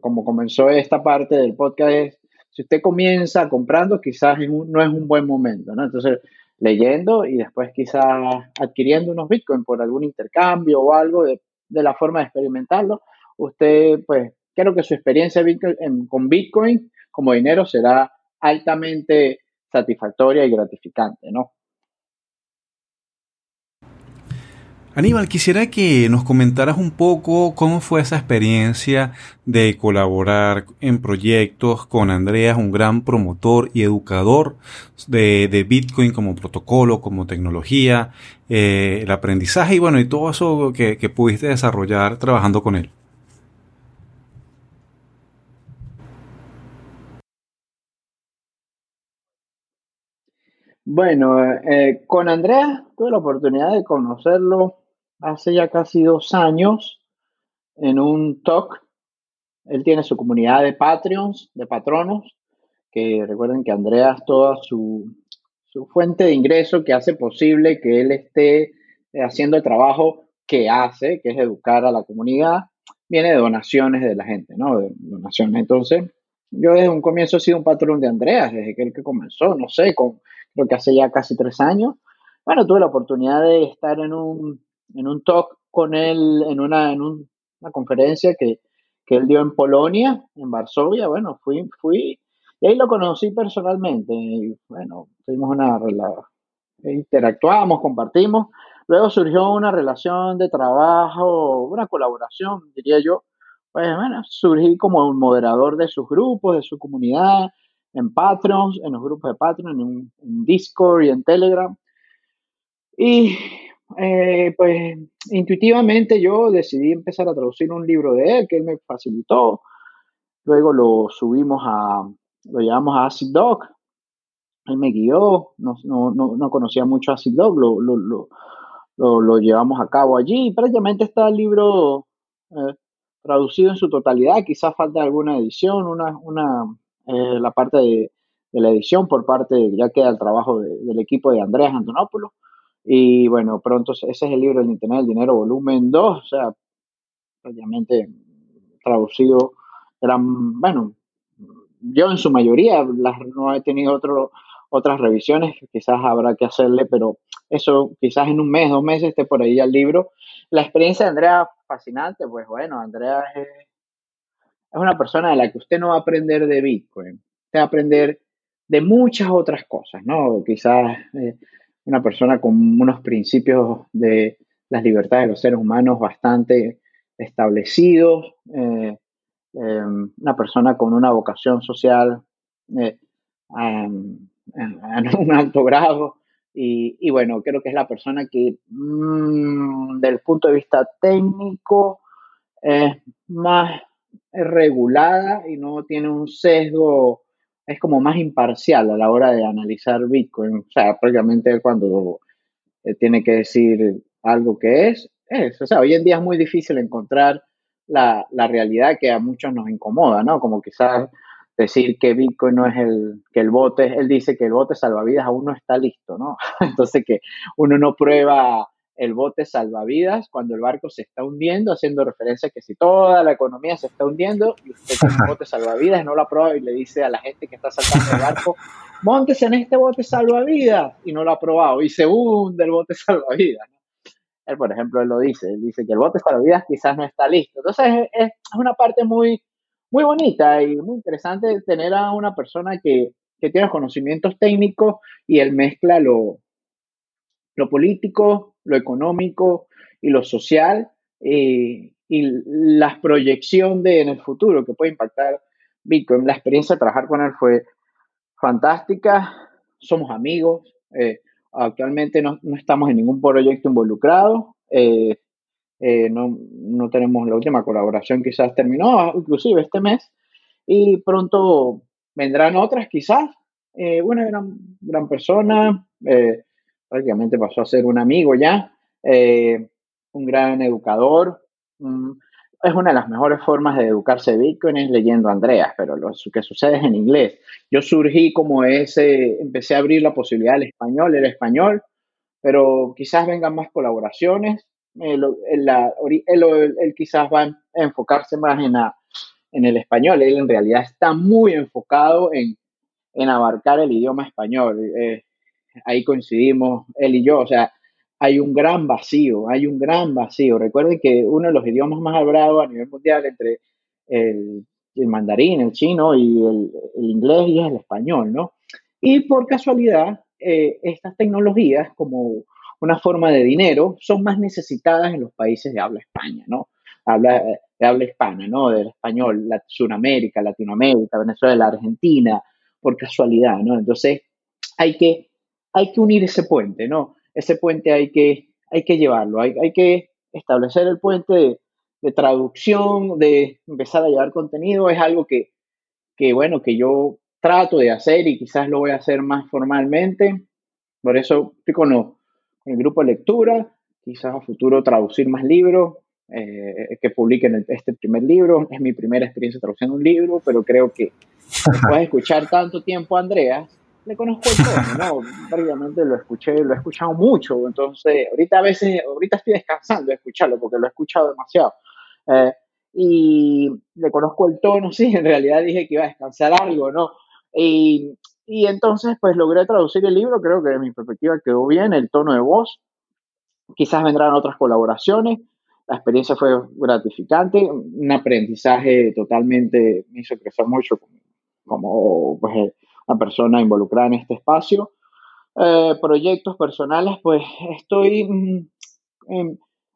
como comenzó esta parte del podcast, si usted comienza comprando, quizás no es un buen momento, ¿no? Entonces, leyendo y después quizás adquiriendo unos Bitcoin por algún intercambio o algo, de, de la forma de experimentarlo, usted, pues, creo que su experiencia con Bitcoin como dinero será altamente satisfactoria y gratificante, ¿no? Aníbal, quisiera que nos comentaras un poco cómo fue esa experiencia de colaborar en proyectos con Andreas, un gran promotor y educador de, Bitcoin como protocolo, como tecnología, eh, el aprendizaje y bueno, y todo eso que, pudiste desarrollar trabajando con él. Bueno, eh, con Andreas tuve la oportunidad de conocerlo hace ya casi dos años en un talk. Él tiene su comunidad de Patreons, de patronos, que recuerden que Andreas, toda su, su fuente de ingreso que hace posible que él esté eh, haciendo el trabajo que hace, que es educar a la comunidad, viene de donaciones de la gente, ¿no? De donaciones. Entonces, yo desde un comienzo he sido un patrón de Andreas, desde que él que comenzó, no sé, con, creo que hace ya casi tres años. Bueno, tuve la oportunidad de estar en un en un talk con él, en una, en una conferencia que, que, él dio en Polonia, en Varsovia. Bueno, fui, fui y ahí lo conocí personalmente. Y bueno, tuvimos una interactuamos, compartimos. Luego surgió una relación de trabajo, una colaboración, diría yo. Pues bueno, surgí como un moderador de sus grupos, de su comunidad, en Patreon, en los grupos de Patreon, en, en Discord y en Telegram. Y eh, pues intuitivamente yo decidí empezar a traducir un libro de él que él me facilitó. Luego lo subimos a, lo llevamos a Acid Dog. Él me guió, no, no, no, conocía mucho Acid Dog, lo, lo, lo, lo, llevamos a cabo allí. Prácticamente está el libro eh, traducido en su totalidad. Quizás falta alguna edición, una, una, eh, la parte de, de, la edición por parte, ya queda el trabajo del equipo de Andrés Antonopoulos. Y bueno, pronto ese es el libro del Internet del Dinero, volumen 2, o sea, prácticamente traducido, eran, bueno, yo en su mayoría las, no he tenido otro, otras revisiones, quizás habrá que hacerle, pero eso quizás en un mes, dos meses esté por ahí el libro. La experiencia de Andrea fascinante, pues bueno, Andrea es, es una persona de la que usted no va a aprender de Bitcoin, usted va a aprender de muchas otras cosas, ¿no? Quizás eh, una persona con unos principios de las libertades de los seres humanos bastante establecidos, eh, em, una persona con una vocación social eh, a, un alto grado. Y, bueno, creo que es la persona que, mm, del punto de vista técnico, es más regulada y no tiene un sesgo, es como más imparcial a la hora de analizar Bitcoin. O sea, prácticamente cuando eh, tiene que decir algo que es, es. O sea, hoy en día es muy difícil encontrar la, la realidad que a muchos nos incomoda, ¿no? Como quizás decir que Bitcoin no es el, que el bote, él dice que el bote salvavidas aún no está listo, ¿no? Entonces que uno no prueba el bote salvavidas cuando el barco se está hundiendo, haciendo referencia a que si toda la economía se está hundiendo y usted tiene un bote salvavidas, no lo aprueba y le dice a la gente que está saltando el barco, montese en este bote salvavidas y no lo ha probado y se hunde el bote salvavidas. Él, por ejemplo, él lo dice, él dice que el bote salvavidas quizás no está listo. Entonces es, es una parte muy, muy bonita y muy interesante tener a una persona que, que tiene conocimientos técnicos y él mezcla lo, lo político, lo económico y lo social eh, y la proyección de en el futuro que puede impactar Bitcoin. La experiencia de trabajar con él fue fantástica, somos amigos, eh, actualmente no, estamos en ningún proyecto involucrado, eh, no, no, tenemos la última colaboración quizás terminó, inclusive este mes, y pronto vendrán otras quizás. una gran, gran persona, prácticamente pasó a ser un amigo ya, eh, un gran educador. es una de las mejores formas de educarse de Bitcoin es leyendo a Andreas, pero lo que sucede es en inglés. Yo surgí como ese, empecé a abrir la posibilidad del español, el español, pero quizás vengan más colaboraciones. él, quizás va a enfocarse más en, en el español. Él en realidad está muy enfocado en, en abarcar el idioma español. Eh, ahí coincidimos él y yo, o sea, hay un gran vacío, hay un gran vacío. Recuerden que uno de los idiomas más hablados a nivel mundial entre el, mandarín, el chino y el, inglés y el español, ¿no? Y por casualidad, eh, estas tecnologías como una forma de dinero son más necesitadas en los países de habla España, ¿no? Habla, de habla hispana, ¿no? Del español, la, Sudamérica, Latinoamérica, Venezuela, Argentina, por casualidad, ¿no? Entonces, hay que hay que unir ese puente, ¿no? Ese puente hay que, hay que llevarlo, hay, hay que establecer el puente de, traducción, de empezar a llevar contenido, es algo que, que, bueno, que yo trato de hacer y quizás lo voy a hacer más formalmente. Por eso estoy con, el grupo de lectura, quizás a futuro traducir más libros, eh, que publiquen este primer libro. Es mi primera experiencia traduciendo un libro, pero creo que después de escuchar tanto tiempo a Andrea, le conozco el tono, ¿no? Prácticamente lo escuché, lo he escuchado mucho, entonces ahorita a veces, ahorita estoy descansando de escucharlo porque lo he escuchado demasiado. Eh, y le conozco el tono, sí, en realidad dije que iba a descansar algo, ¿no? Y, y entonces pues logré traducir el libro, creo que de mi perspectiva quedó bien, el tono de voz, quizás vendrán otras colaboraciones, la experiencia fue gratificante, un aprendizaje totalmente, me hizo crecer mucho como, como pues, una persona involucrada en este espacio. Eh, proyectos personales, pues estoy mm,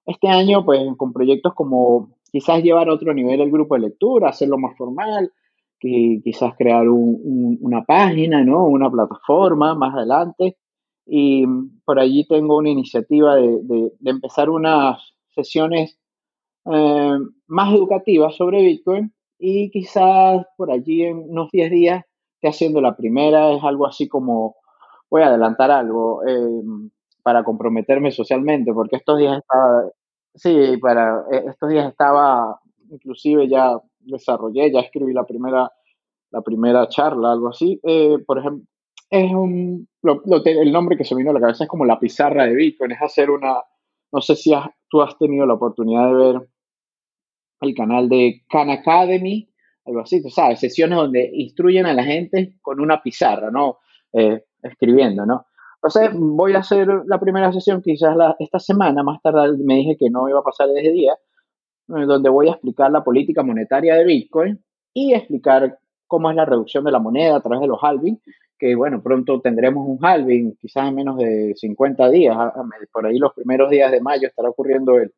este año pues con proyectos como quizás llevar a otro nivel el grupo de lectura, hacerlo más formal, que quizás crear una página, ¿no? Una plataforma más adelante. Y por allí tengo una iniciativa de, empezar unas sesiones eh, más educativas sobre Bitcoin y quizás por allí en unos 10 días haciendo la primera, es algo así como, voy a adelantar algo, eh, para comprometerme socialmente, porque estos días estaba, sí, para, eh, estos días estaba, inclusive ya desarrollé, ya escribí la primera, la primera charla, algo así, eh, por ejemplo, es un, el nombre que se me vino a la cabeza es como la pizarra de Bitcoin, es hacer una, no sé si tú has tenido la oportunidad de ver el canal de Khan Academy, algo así, tú sabes, sesiones donde instruyen a la gente con una pizarra, ¿no? Eh, escribiendo, ¿no? Entonces voy a hacer la primera sesión quizás la, esta semana, más tarde me dije que no iba a pasar ese día, eh, donde voy a explicar la política monetaria de Bitcoin y explicar cómo es la reducción de la moneda a través de los halving, que bueno, pronto tendremos un halving, quizás en menos de 50 días, por ahí los primeros días de mayo estará ocurriendo el,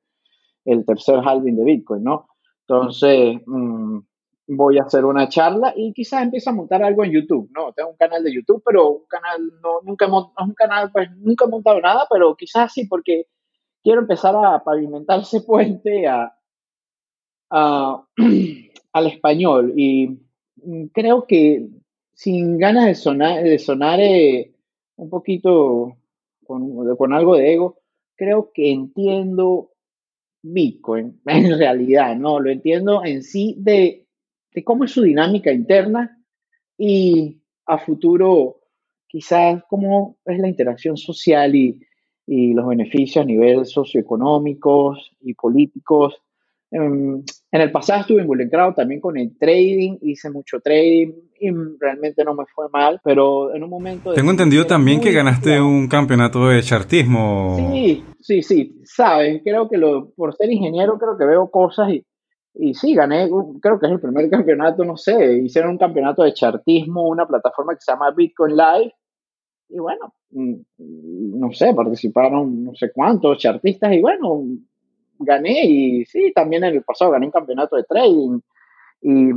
el tercer halving de Bitcoin, ¿no? Entonces, mm, voy a hacer una charla y quizás empiece a montar algo en YouTube, ¿no? Tengo un canal de YouTube, pero un canal, no, nunca, un canal, pues nunca he montado nada, pero quizás sí, porque quiero empezar a pavimentar ese puente a, al español y creo que sin ganas de sonar, de sonar eh, un poquito con, con algo de ego, creo que entiendo Bitcoin en realidad, ¿no? Lo entiendo en sí de de cómo es su dinámica interna y a futuro quizás cómo es la interacción social y, los beneficios a nivel socioeconómicos y políticos. En, en, el pasado estuve involucrado también con el trading, hice mucho trading y realmente no me fue mal, pero en un momento... Tengo entendido también que ganaste un campeonato de chartismo. Sí, sí, sí, sabes, creo que lo, por ser ingeniero creo que veo cosas y, y sí, gané, creo que es el primer campeonato, no sé, hicieron un campeonato de chartismo, una plataforma que se llama Bitcoin Live. Y bueno, mm, no sé, participaron no sé cuántos chartistas y bueno, gané y sí, también en el pasado gané un campeonato de trading. Y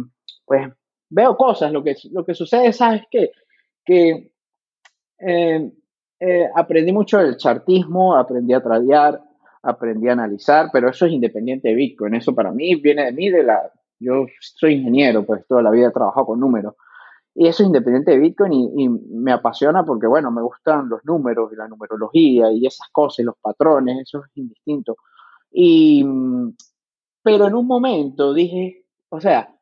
pues veo cosas, lo que, lo que sucede, ¿sabes qué? Que eh, eh, aprendí mucho del chartismo, aprendí a tradear, aprendí a analizar, pero eso es independiente de Bitcoin. Eso para mí viene de mí, de la... Yo soy ingeniero, pues toda la vida he trabajado con números. Y eso es independiente de Bitcoin y, me apasiona porque, bueno, me gustan los números y la numerología y esas cosas, los patrones, eso es indistinto. Y, pero en un momento dije, o sea,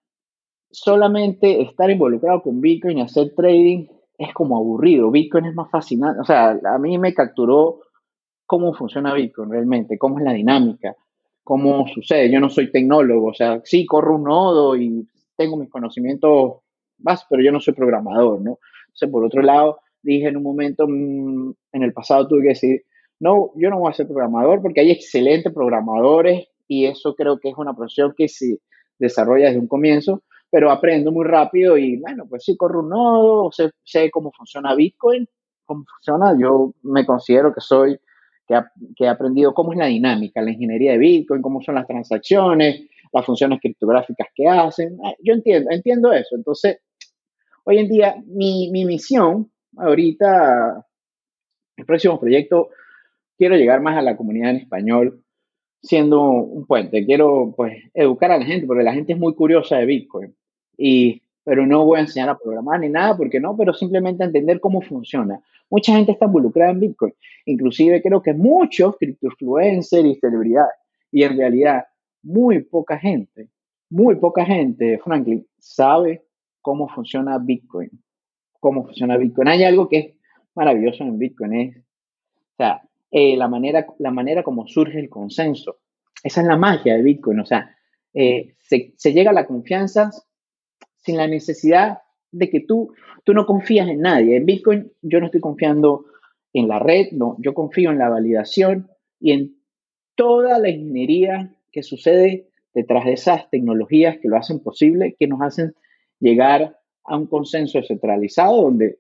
solamente estar involucrado con Bitcoin y hacer trading es como aburrido. Bitcoin es más fascinante. O sea, a mí me capturó cómo funciona Bitcoin realmente, cómo es la dinámica, cómo sucede. Yo no soy tecnólogo, o sea, sí corro un nodo y tengo mis conocimientos más, pero yo no soy programador, ¿no? Entonces, por otro lado, dije en un momento, mm, en el pasado tuve que decir, no, yo no voy a ser programador porque hay excelentes programadores y eso creo que es una profesión que se desarrolla desde un comienzo, pero aprendo muy rápido y bueno, pues sí, corro un nodo, sé, sé cómo funciona Bitcoin, cómo funciona, yo me considero que soy que, he aprendido cómo es la dinámica, la ingeniería de Bitcoin, cómo son las transacciones, las funciones criptográficas que hacen. Ah, yo entiendo, entiendo eso. Entonces, hoy en día, mi, mi misión, ahorita, el próximo proyecto, quiero llegar más a la comunidad en español, siendo un puente. Quiero, pues, educar a la gente, porque la gente es muy curiosa de Bitcoin. Y pero no voy a enseñar a programar ni nada, porque no, pero simplemente entender cómo funciona. Mucha gente está involucrada en Bitcoin, inclusive creo que muchos criptoinfluencers y celebridades, y en realidad muy poca gente, muy poca gente, Franklin, sabe cómo funciona Bitcoin, cómo funciona Bitcoin. Hay algo que es maravilloso en Bitcoin, es, o sea, eh, la, manera, la manera como surge el consenso. Esa es la magia de Bitcoin, o sea, eh, se, se llega a la confianza sin la necesidad de que tú, tú no confías en nadie. En Bitcoin yo no estoy confiando en la red, no, yo confío en la validación y en toda la ingeniería que sucede detrás de esas tecnologías que lo hacen posible, que nos hacen llegar a un consenso centralizado donde,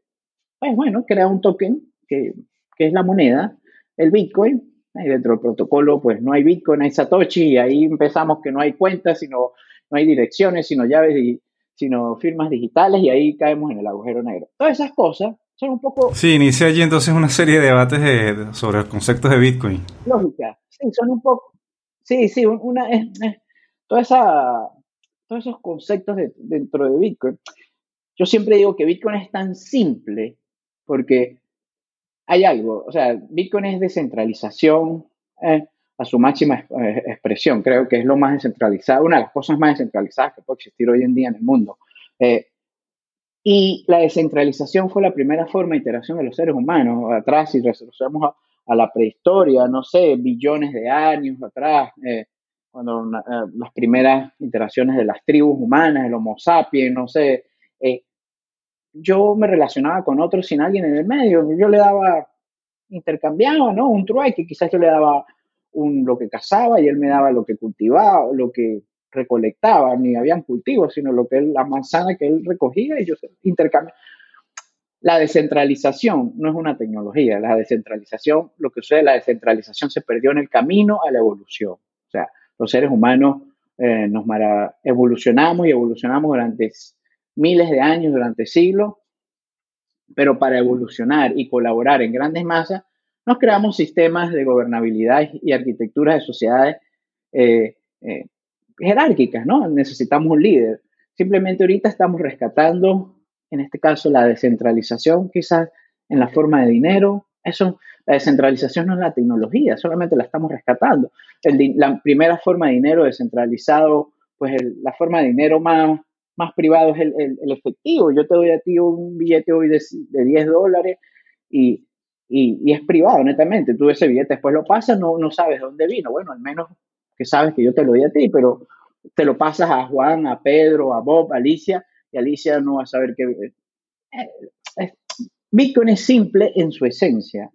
pues bueno, crea un token que, que es la moneda, el Bitcoin, y dentro del protocolo pues no hay Bitcoin, hay Satoshi, y ahí empezamos que no hay cuentas, sino no hay direcciones, sino llaves y sino firmas digitales y ahí caemos en el agujero negro. Todas esas cosas son un poco... Sí, inicia allí entonces una serie de debates de, sobre conceptos de Bitcoin. Lógica, sí, son un poco... Sí, sí, una, es, toda esa, todos esos conceptos dentro de Bitcoin. Yo siempre digo que Bitcoin es tan simple porque hay algo, o sea, Bitcoin es descentralización, eh, a su máxima eh, expresión. Creo que es lo más descentralizado, una de las cosas más descentralizadas que puede existir hoy en día en el mundo. Eh, y la descentralización fue la primera forma de interacción de los seres humanos. Atrás, si retrocedemos a, la prehistoria, no sé, billones de años atrás, eh, cuando las primeras interacciones de las tribus humanas, el Homo sapiens, no sé, yo me relacionaba con otros sin alguien en el medio. Yo le daba, intercambiaba, ¿no? Un trueque, quizás yo le daba lo que cazaba y él me daba lo que cultivaba, lo que recolectaba, ni habían cultivos, sino lo que la manzana que él recogía, ellos intercambiaban. La descentralización no es una tecnología, la descentralización, lo que sucede, la descentralización se perdió en el camino a la evolución. O sea, los seres humanos eh, nos evolucionamos y evolucionamos durante miles de años, durante siglos, pero para evolucionar y colaborar en grandes masas, nos creamos sistemas de gobernabilidad y arquitecturas de sociedades eh, eh, jerárquicas, ¿no? Necesitamos un líder. Simplemente ahorita estamos rescatando, en este caso, la descentralización, quizás en la forma de dinero. Eso, la descentralización no es la tecnología, solamente la estamos rescatando. la primera forma de dinero descentralizado, pues la forma de dinero más, más privado es el, efectivo. Yo te doy a ti un billete hoy de, de 10 dólares y, y, es privado, netamente. Tú ese billete después lo pasas, no, no sabes dónde vino. Bueno, al menos que sabes que yo te lo di a ti, pero te lo pasas a Juan, a Pedro, a Bob, a Alicia, y Alicia no va a saber que... Eh, eh, Bitcoin es simple en su esencia,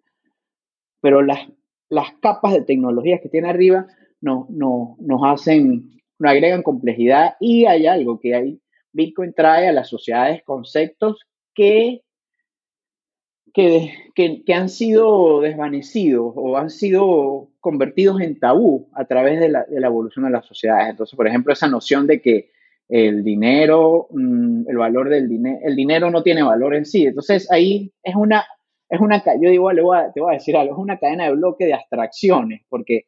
pero las, las capas de tecnologías que tiene arriba no, no, nos hacen, nos agregan complejidad y hay algo que hay. Bitcoin trae a las sociedades conceptos que que, han sido desvanecidos o han sido convertidos en tabú a través de la, evolución de las sociedades. Entonces, por ejemplo, esa noción de que el dinero, mm, el valor del dinero, el dinero no tiene valor en sí. Entonces, ahí es una, es una, yo digo, le voy a, te voy a decir algo, es una cadena de bloque de abstracciones, porque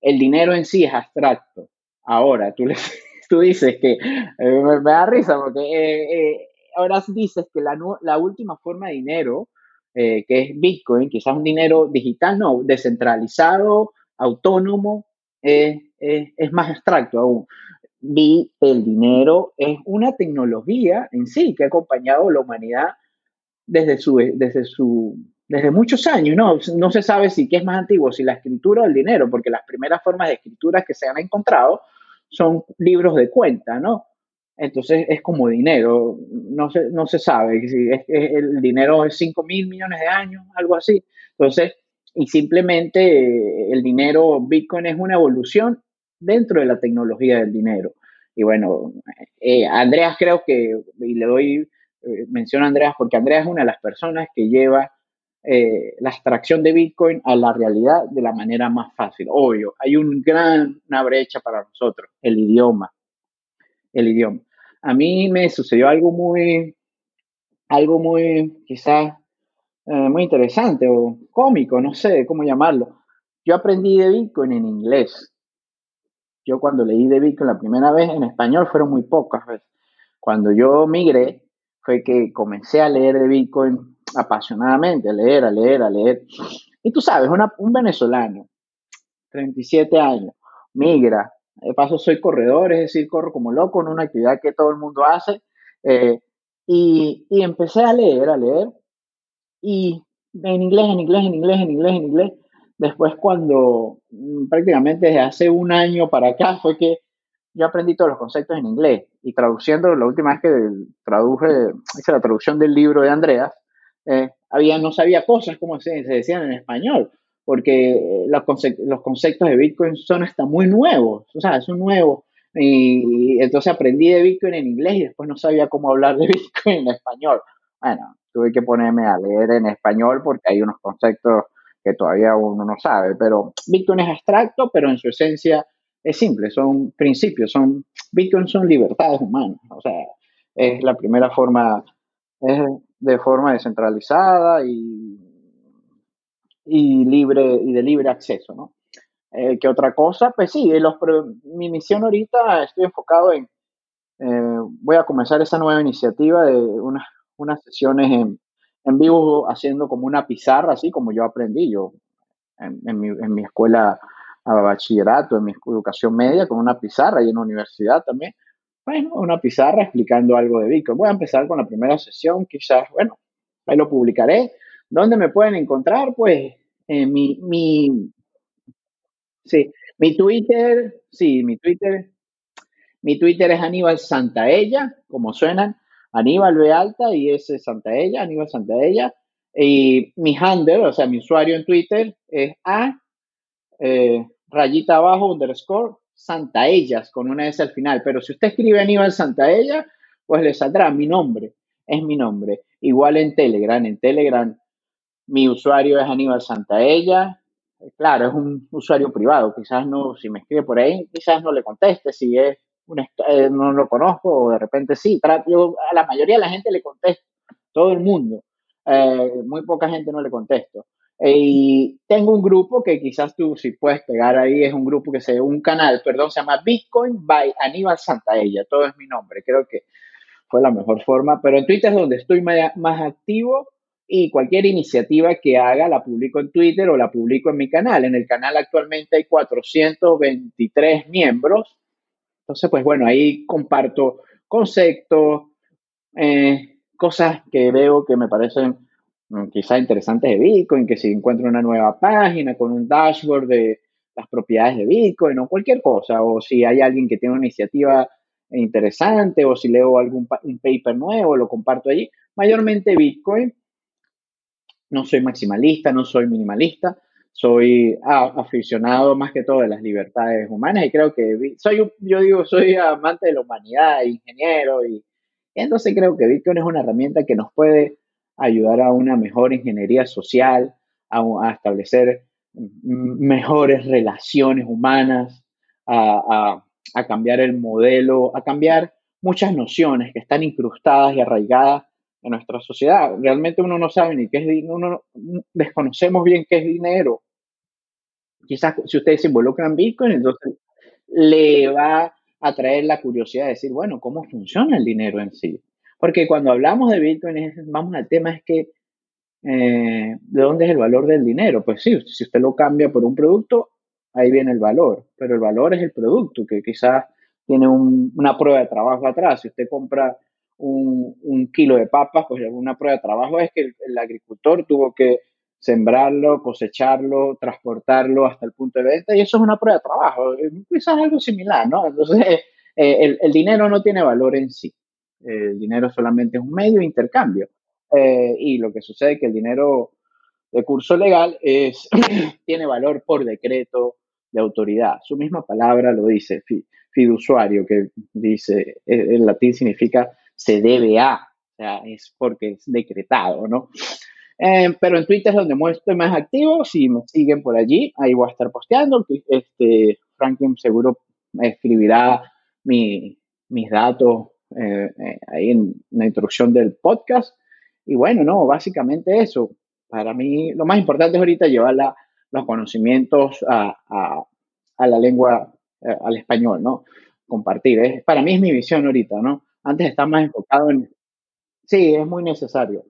el dinero en sí es abstracto. Ahora, tú, le, tú dices que, eh, me, da risa, porque eh, eh, ahora dices que la, la última forma de dinero eh, que es Bitcoin, quizás un dinero digital, no, descentralizado, autónomo, es más abstracto aún. Vi el dinero es una tecnología en sí que ha acompañado a la humanidad desde, su, desde, su, desde muchos años. ¿no? no se sabe si qué es más antiguo, si la escritura o el dinero, porque las primeras formas de escritura que se han encontrado son libros de cuenta, ¿no? Entonces es como dinero, no se, no se sabe si es, el dinero es 5 mil millones de años, algo así. Entonces, y simplemente eh, el dinero, Bitcoin es una evolución dentro de la tecnología del dinero. Y bueno, eh, Andreas creo que, y le doy eh, mención a Andreas, porque Andreas es una de las personas que lleva la abstracción de Bitcoin a la realidad de la manera más fácil. Obvio, hay un gran, una brecha para nosotros, el idioma. El idioma a mí me sucedió algo muy, algo muy, quizás, eh, muy interesante o cómico, no sé cómo llamarlo. Yo aprendí de Bitcoin en inglés. Yo cuando leí de Bitcoin la primera vez en español fueron muy pocas veces. Cuando yo migré fue que comencé a leer de Bitcoin apasionadamente, a leer, a leer, a leer. Y tú sabes, un venezolano, 37 años, migra de paso, soy corredor, es decir, corro como loco en una actividad que todo el mundo hace. Eh, y, y, empecé a leer, a leer, y en inglés, en inglés, en inglés, en inglés, en inglés. Después, cuando mm, prácticamente desde hace un año para acá, fue que yo aprendí todos los conceptos en inglés. Y traduciendo, la última vez que traduje, hice la traducción del libro de Andreas, eh, había, no sabía cosas como se, se decían en español porque los, los conceptos de Bitcoin son hasta muy nuevos, o sea, son nuevos. Y, entonces aprendí de Bitcoin en inglés y después no sabía cómo hablar de Bitcoin en español. Bueno, tuve que ponerme a leer en español porque hay unos conceptos que todavía uno no sabe, pero Bitcoin es abstracto, pero en su esencia es simple, son principios, son Bitcoin son libertades humanas, o sea, es la primera forma, es de forma descentralizada y y libre y de libre acceso, ¿no? Eh, ¿Qué otra cosa? Pues sí, los, mi misión ahorita estoy enfocado en, eh, voy a comenzar esa nueva iniciativa de una, unas sesiones en, en, vivo haciendo como una pizarra, así como yo aprendí, yo en, en, mi, en mi escuela a bachillerato, en mi educación media, con una pizarra y en la universidad también. Bueno, una pizarra explicando algo de Bitcoin. Voy a empezar con la primera sesión, quizás, bueno, ahí lo publicaré. ¿Dónde me pueden encontrar? Pues eh, mi, mi, sí, mi Twitter, sí, mi Twitter, mi Twitter es Aníbal Santaella, como suenan, Aníbal B alta y es Santaella, Aníbal Santaella. Y mi handle, o sea, mi usuario en Twitter es A, eh, rayita abajo, underscore, Santaellas con una S al final, pero si usted escribe Aníbal Santaella, pues le saldrá mi nombre, es mi nombre. Igual en Telegram, en Telegram mi usuario es Aníbal Santaella. Claro, es un usuario privado, quizás no, si me escribe por ahí, quizás no le conteste, si es un, eh, no lo conozco o de repente sí, a la mayoría de la gente le contesto, todo el mundo, eh, muy poca gente no le contesto. Y tengo un grupo que quizás tú si puedes pegar ahí, es un grupo que se, un canal, perdón, se llama Bitcoin by Aníbal Santaella, todo es mi nombre, creo que fue la mejor forma, pero en Twitter es donde estoy más, activo y cualquier iniciativa que haga la publico en Twitter o la publico en mi canal. En el canal actualmente hay 423 miembros, entonces pues bueno, ahí comparto conceptos, eh, cosas que veo que me parecen Mm, quizás interesantes de Bitcoin, que si encuentro una nueva página con un dashboard de las propiedades de Bitcoin o cualquier cosa, o si hay alguien que tiene una iniciativa interesante o si leo algún un paper nuevo, lo comparto allí. Mayormente Bitcoin. No soy maximalista, no soy minimalista, soy aficionado más que todo de las libertades humanas y creo que soy, yo digo, soy amante de la humanidad, ingeniero y entonces creo que Bitcoin es una herramienta que nos puede ayudar a una mejor ingeniería social, a, establecer mejores relaciones humanas, a, cambiar el modelo, a cambiar muchas nociones que están incrustadas y arraigadas en nuestra sociedad. Realmente uno no sabe ni qué es dinero, uno desconocemos bien qué es dinero. Quizás si ustedes se involucran en Bitcoin, entonces le va a traer la curiosidad de decir, bueno, ¿cómo funciona el dinero en sí? Porque cuando hablamos de Bitcoin, vamos al tema es que, eh, ¿de dónde es el valor del dinero? Pues sí, si usted lo cambia por un producto, ahí viene el valor, pero el valor es el producto, que quizás tiene una prueba de trabajo atrás. Si usted compra un, kilo de papas, pues una prueba de trabajo es que el, agricultor tuvo que sembrarlo, cosecharlo, transportarlo hasta el punto de venta, y eso es una prueba de trabajo. Quizás algo similar, ¿no? Entonces, eh, el dinero no tiene valor en sí. El dinero solamente es un medio de intercambio. Eh, y lo que sucede es que el dinero de curso legal es, tiene valor por decreto de autoridad. Su misma palabra lo dice, fiduciario, que dice, e, en latín significa se debe a, o sea, es porque es decretado, ¿no? Eh, pero en Twitter es donde estoy más activo, si me siguen por allí, ahí voy a estar posteando. Este, Franklin seguro escribirá mi, mis datos eh, eh, ahí en la introducción del podcast. Y bueno, no, básicamente eso. Para mí lo más importante es ahorita llevar los conocimientos a, a, la lengua, eh, al español, ¿no? Compartir. Para mí es mi visión ahorita, ¿no? Antes estaba más enfocado en... Sí, es muy necesario.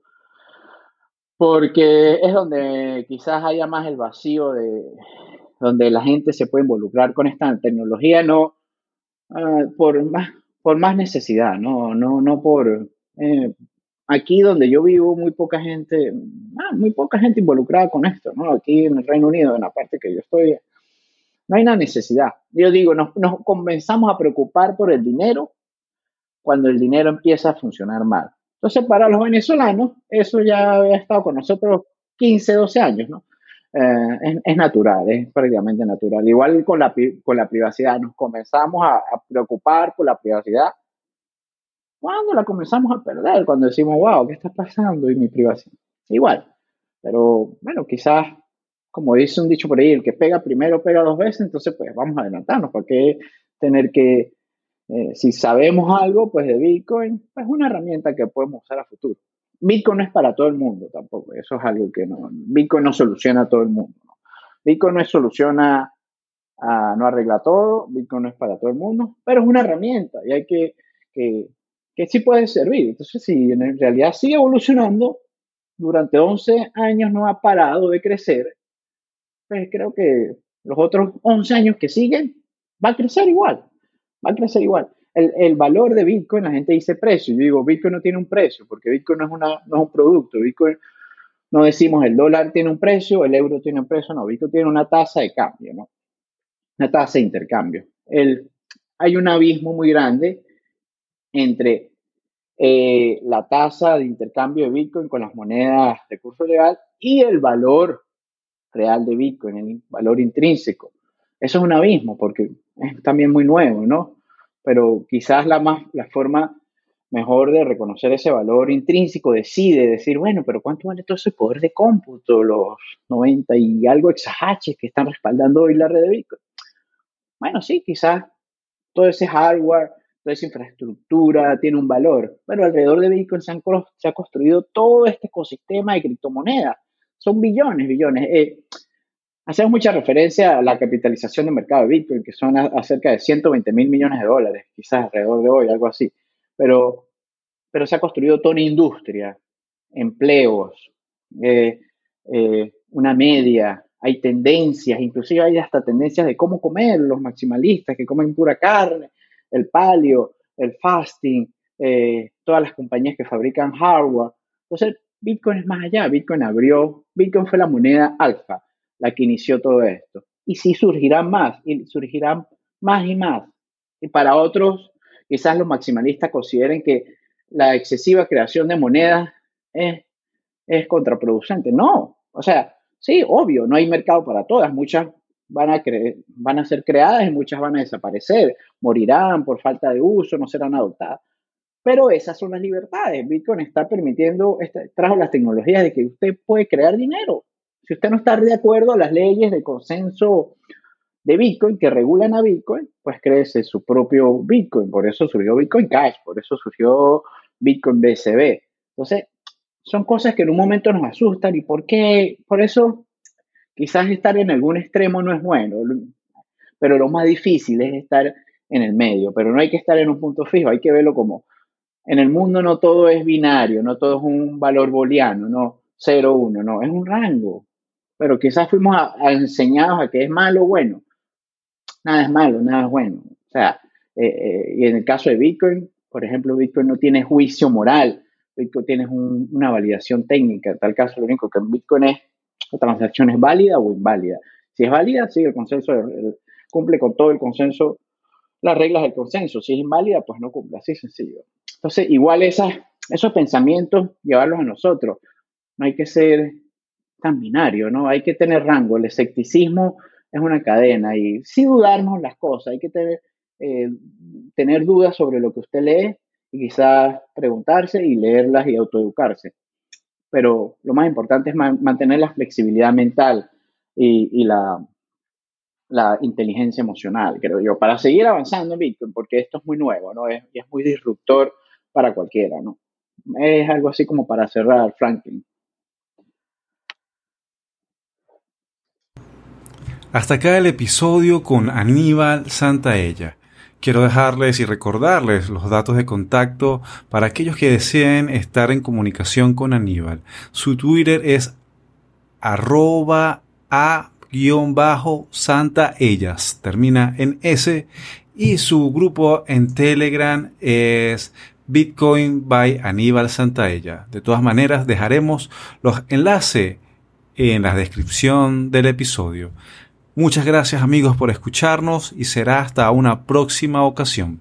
Porque es donde quizás haya más el vacío de donde la gente se puede involucrar con esta tecnología, no ah, por más por más necesidad, no, no, no por... Eh, aquí donde yo vivo, muy poca gente, ah, muy poca gente involucrada con esto, ¿no? Aquí en el Reino Unido, en la parte que yo estoy, no hay una necesidad. Yo digo, nos, nos comenzamos a preocupar por el dinero cuando el dinero empieza a funcionar mal. Entonces, para los venezolanos, eso ya ha estado con nosotros 15, 12 años, ¿no? Eh, es, natural, es prácticamente natural. Igual con la, con la privacidad, nos comenzamos a, preocupar por la privacidad cuando la comenzamos a perder, cuando decimos, wow, ¿qué está pasando y mi privacidad? Igual, pero bueno, quizás, como dice un dicho por ahí, el que pega primero pega dos veces, entonces pues vamos a adelantarnos, ¿para qué tener que, eh, si sabemos algo, pues de Bitcoin, pues es una herramienta que podemos usar a futuro. Bitcoin no es para todo el mundo tampoco, eso es algo que no, Bitcoin no soluciona a todo el mundo. Bitcoin no soluciona, a, no arregla todo, Bitcoin no es para todo el mundo, pero es una herramienta y hay que, que, que sí puede servir. Entonces, si en realidad sigue evolucionando, durante 11 años no ha parado de crecer, pues creo que los otros 11 años que siguen va a crecer igual, va a crecer igual el, valor de Bitcoin, la gente dice precio. Yo digo, Bitcoin no tiene un precio, porque Bitcoin no es, una, no es un producto. Bitcoin no decimos el dólar tiene un precio, el euro tiene un precio, no. Bitcoin tiene una tasa de cambio, ¿no? Una tasa de intercambio. Hay un abismo muy grande entre eh, la tasa de intercambio de Bitcoin con las monedas de curso legal y el valor real de Bitcoin, el valor intrínseco. Eso es un abismo porque es también muy nuevo, ¿no? Pero quizás la, más, la forma mejor de reconocer ese valor intrínseco decide decir, bueno, pero ¿cuánto vale todo ese poder de cómputo, los 90 y algo exahaches que están respaldando hoy la red de Bitcoin? Bueno, sí, quizás todo ese hardware, toda esa infraestructura tiene un valor, pero alrededor de Bitcoin se, ha construido todo este ecosistema de criptomonedas. Son billones, billones. Eh, hacemos mucha referencia a la capitalización de mercado de Bitcoin, que son a, cerca de 120 mil millones de dólares, quizás alrededor de hoy, algo así. Pero, pero se ha construido toda una industria, empleos, eh, eh, una media, hay tendencias, inclusive hay hasta tendencias de cómo comer, los maximalistas que comen pura carne, el palio, el fasting, eh, todas las compañías que fabrican hardware. Entonces, Bitcoin es más allá, Bitcoin abrió, Bitcoin fue la moneda alfa, la que inició todo esto. Y sí surgirán más, y surgirán más y más. Y para otros, quizás los maximalistas consideren que la excesiva creación de monedas es, es contraproducente. No, o sea, sí, obvio, no hay mercado para todas. Muchas van a, van a ser creadas y muchas van a desaparecer, morirán por falta de uso, no serán adoptadas. Pero esas son las libertades. Bitcoin está permitiendo, trajo las tecnologías de que usted puede crear dinero. Si usted no está de acuerdo a las leyes de consenso de Bitcoin que regulan a Bitcoin, pues créese su propio Bitcoin. Por eso surgió Bitcoin Cash, por eso surgió Bitcoin BSB. Entonces, son cosas que en un momento nos asustan y por qué, por eso Quizás estar en algún extremo no es bueno, pero lo más difícil es estar en el medio, pero no hay que estar en un punto fijo, hay que verlo como en el mundo no todo es binario, no todo es un valor booleano, no 0, 1, no, es un rango. Pero quizás fuimos enseñados a que es malo o bueno. Nada es malo, nada es bueno. O sea, eh, eh, y en el caso de Bitcoin, por ejemplo, Bitcoin no tiene juicio moral, Bitcoin tiene una validación técnica. En tal caso, lo único que en Bitcoin es la transacción es válida o inválida. Si es válida, sigue el consenso, cumple con todo el consenso, las reglas del consenso. Si es inválida, pues no cumple, así sencillo. Entonces, igual esas, esos pensamientos, llevarlos a nosotros. No hay que ser tan binario, ¿no? Hay que tener rango. El escepticismo es una cadena y sí dudarnos las cosas. Hay que tener, eh, dudas sobre lo que usted lee y quizás preguntarse y leerlas y autoeducarse pero lo más importante es mantener la flexibilidad mental y, la, inteligencia emocional, creo yo, para seguir avanzando en porque esto es muy nuevo, ¿no? Es, es muy disruptor para cualquiera, ¿no? Es algo así como para cerrar, Franklin. Hasta acá el episodio con Aníbal Santaella. Quiero dejarles y recordarles los datos de contacto para aquellos que deseen estar en comunicación con Aníbal. Su Twitter es arroba a-santa ellas, termina en S, y su grupo en Telegram es Bitcoin by Aníbal Santaella. De todas maneras, dejaremos los enlaces en la descripción del episodio. Muchas gracias amigos por escucharnos y será hasta una próxima ocasión.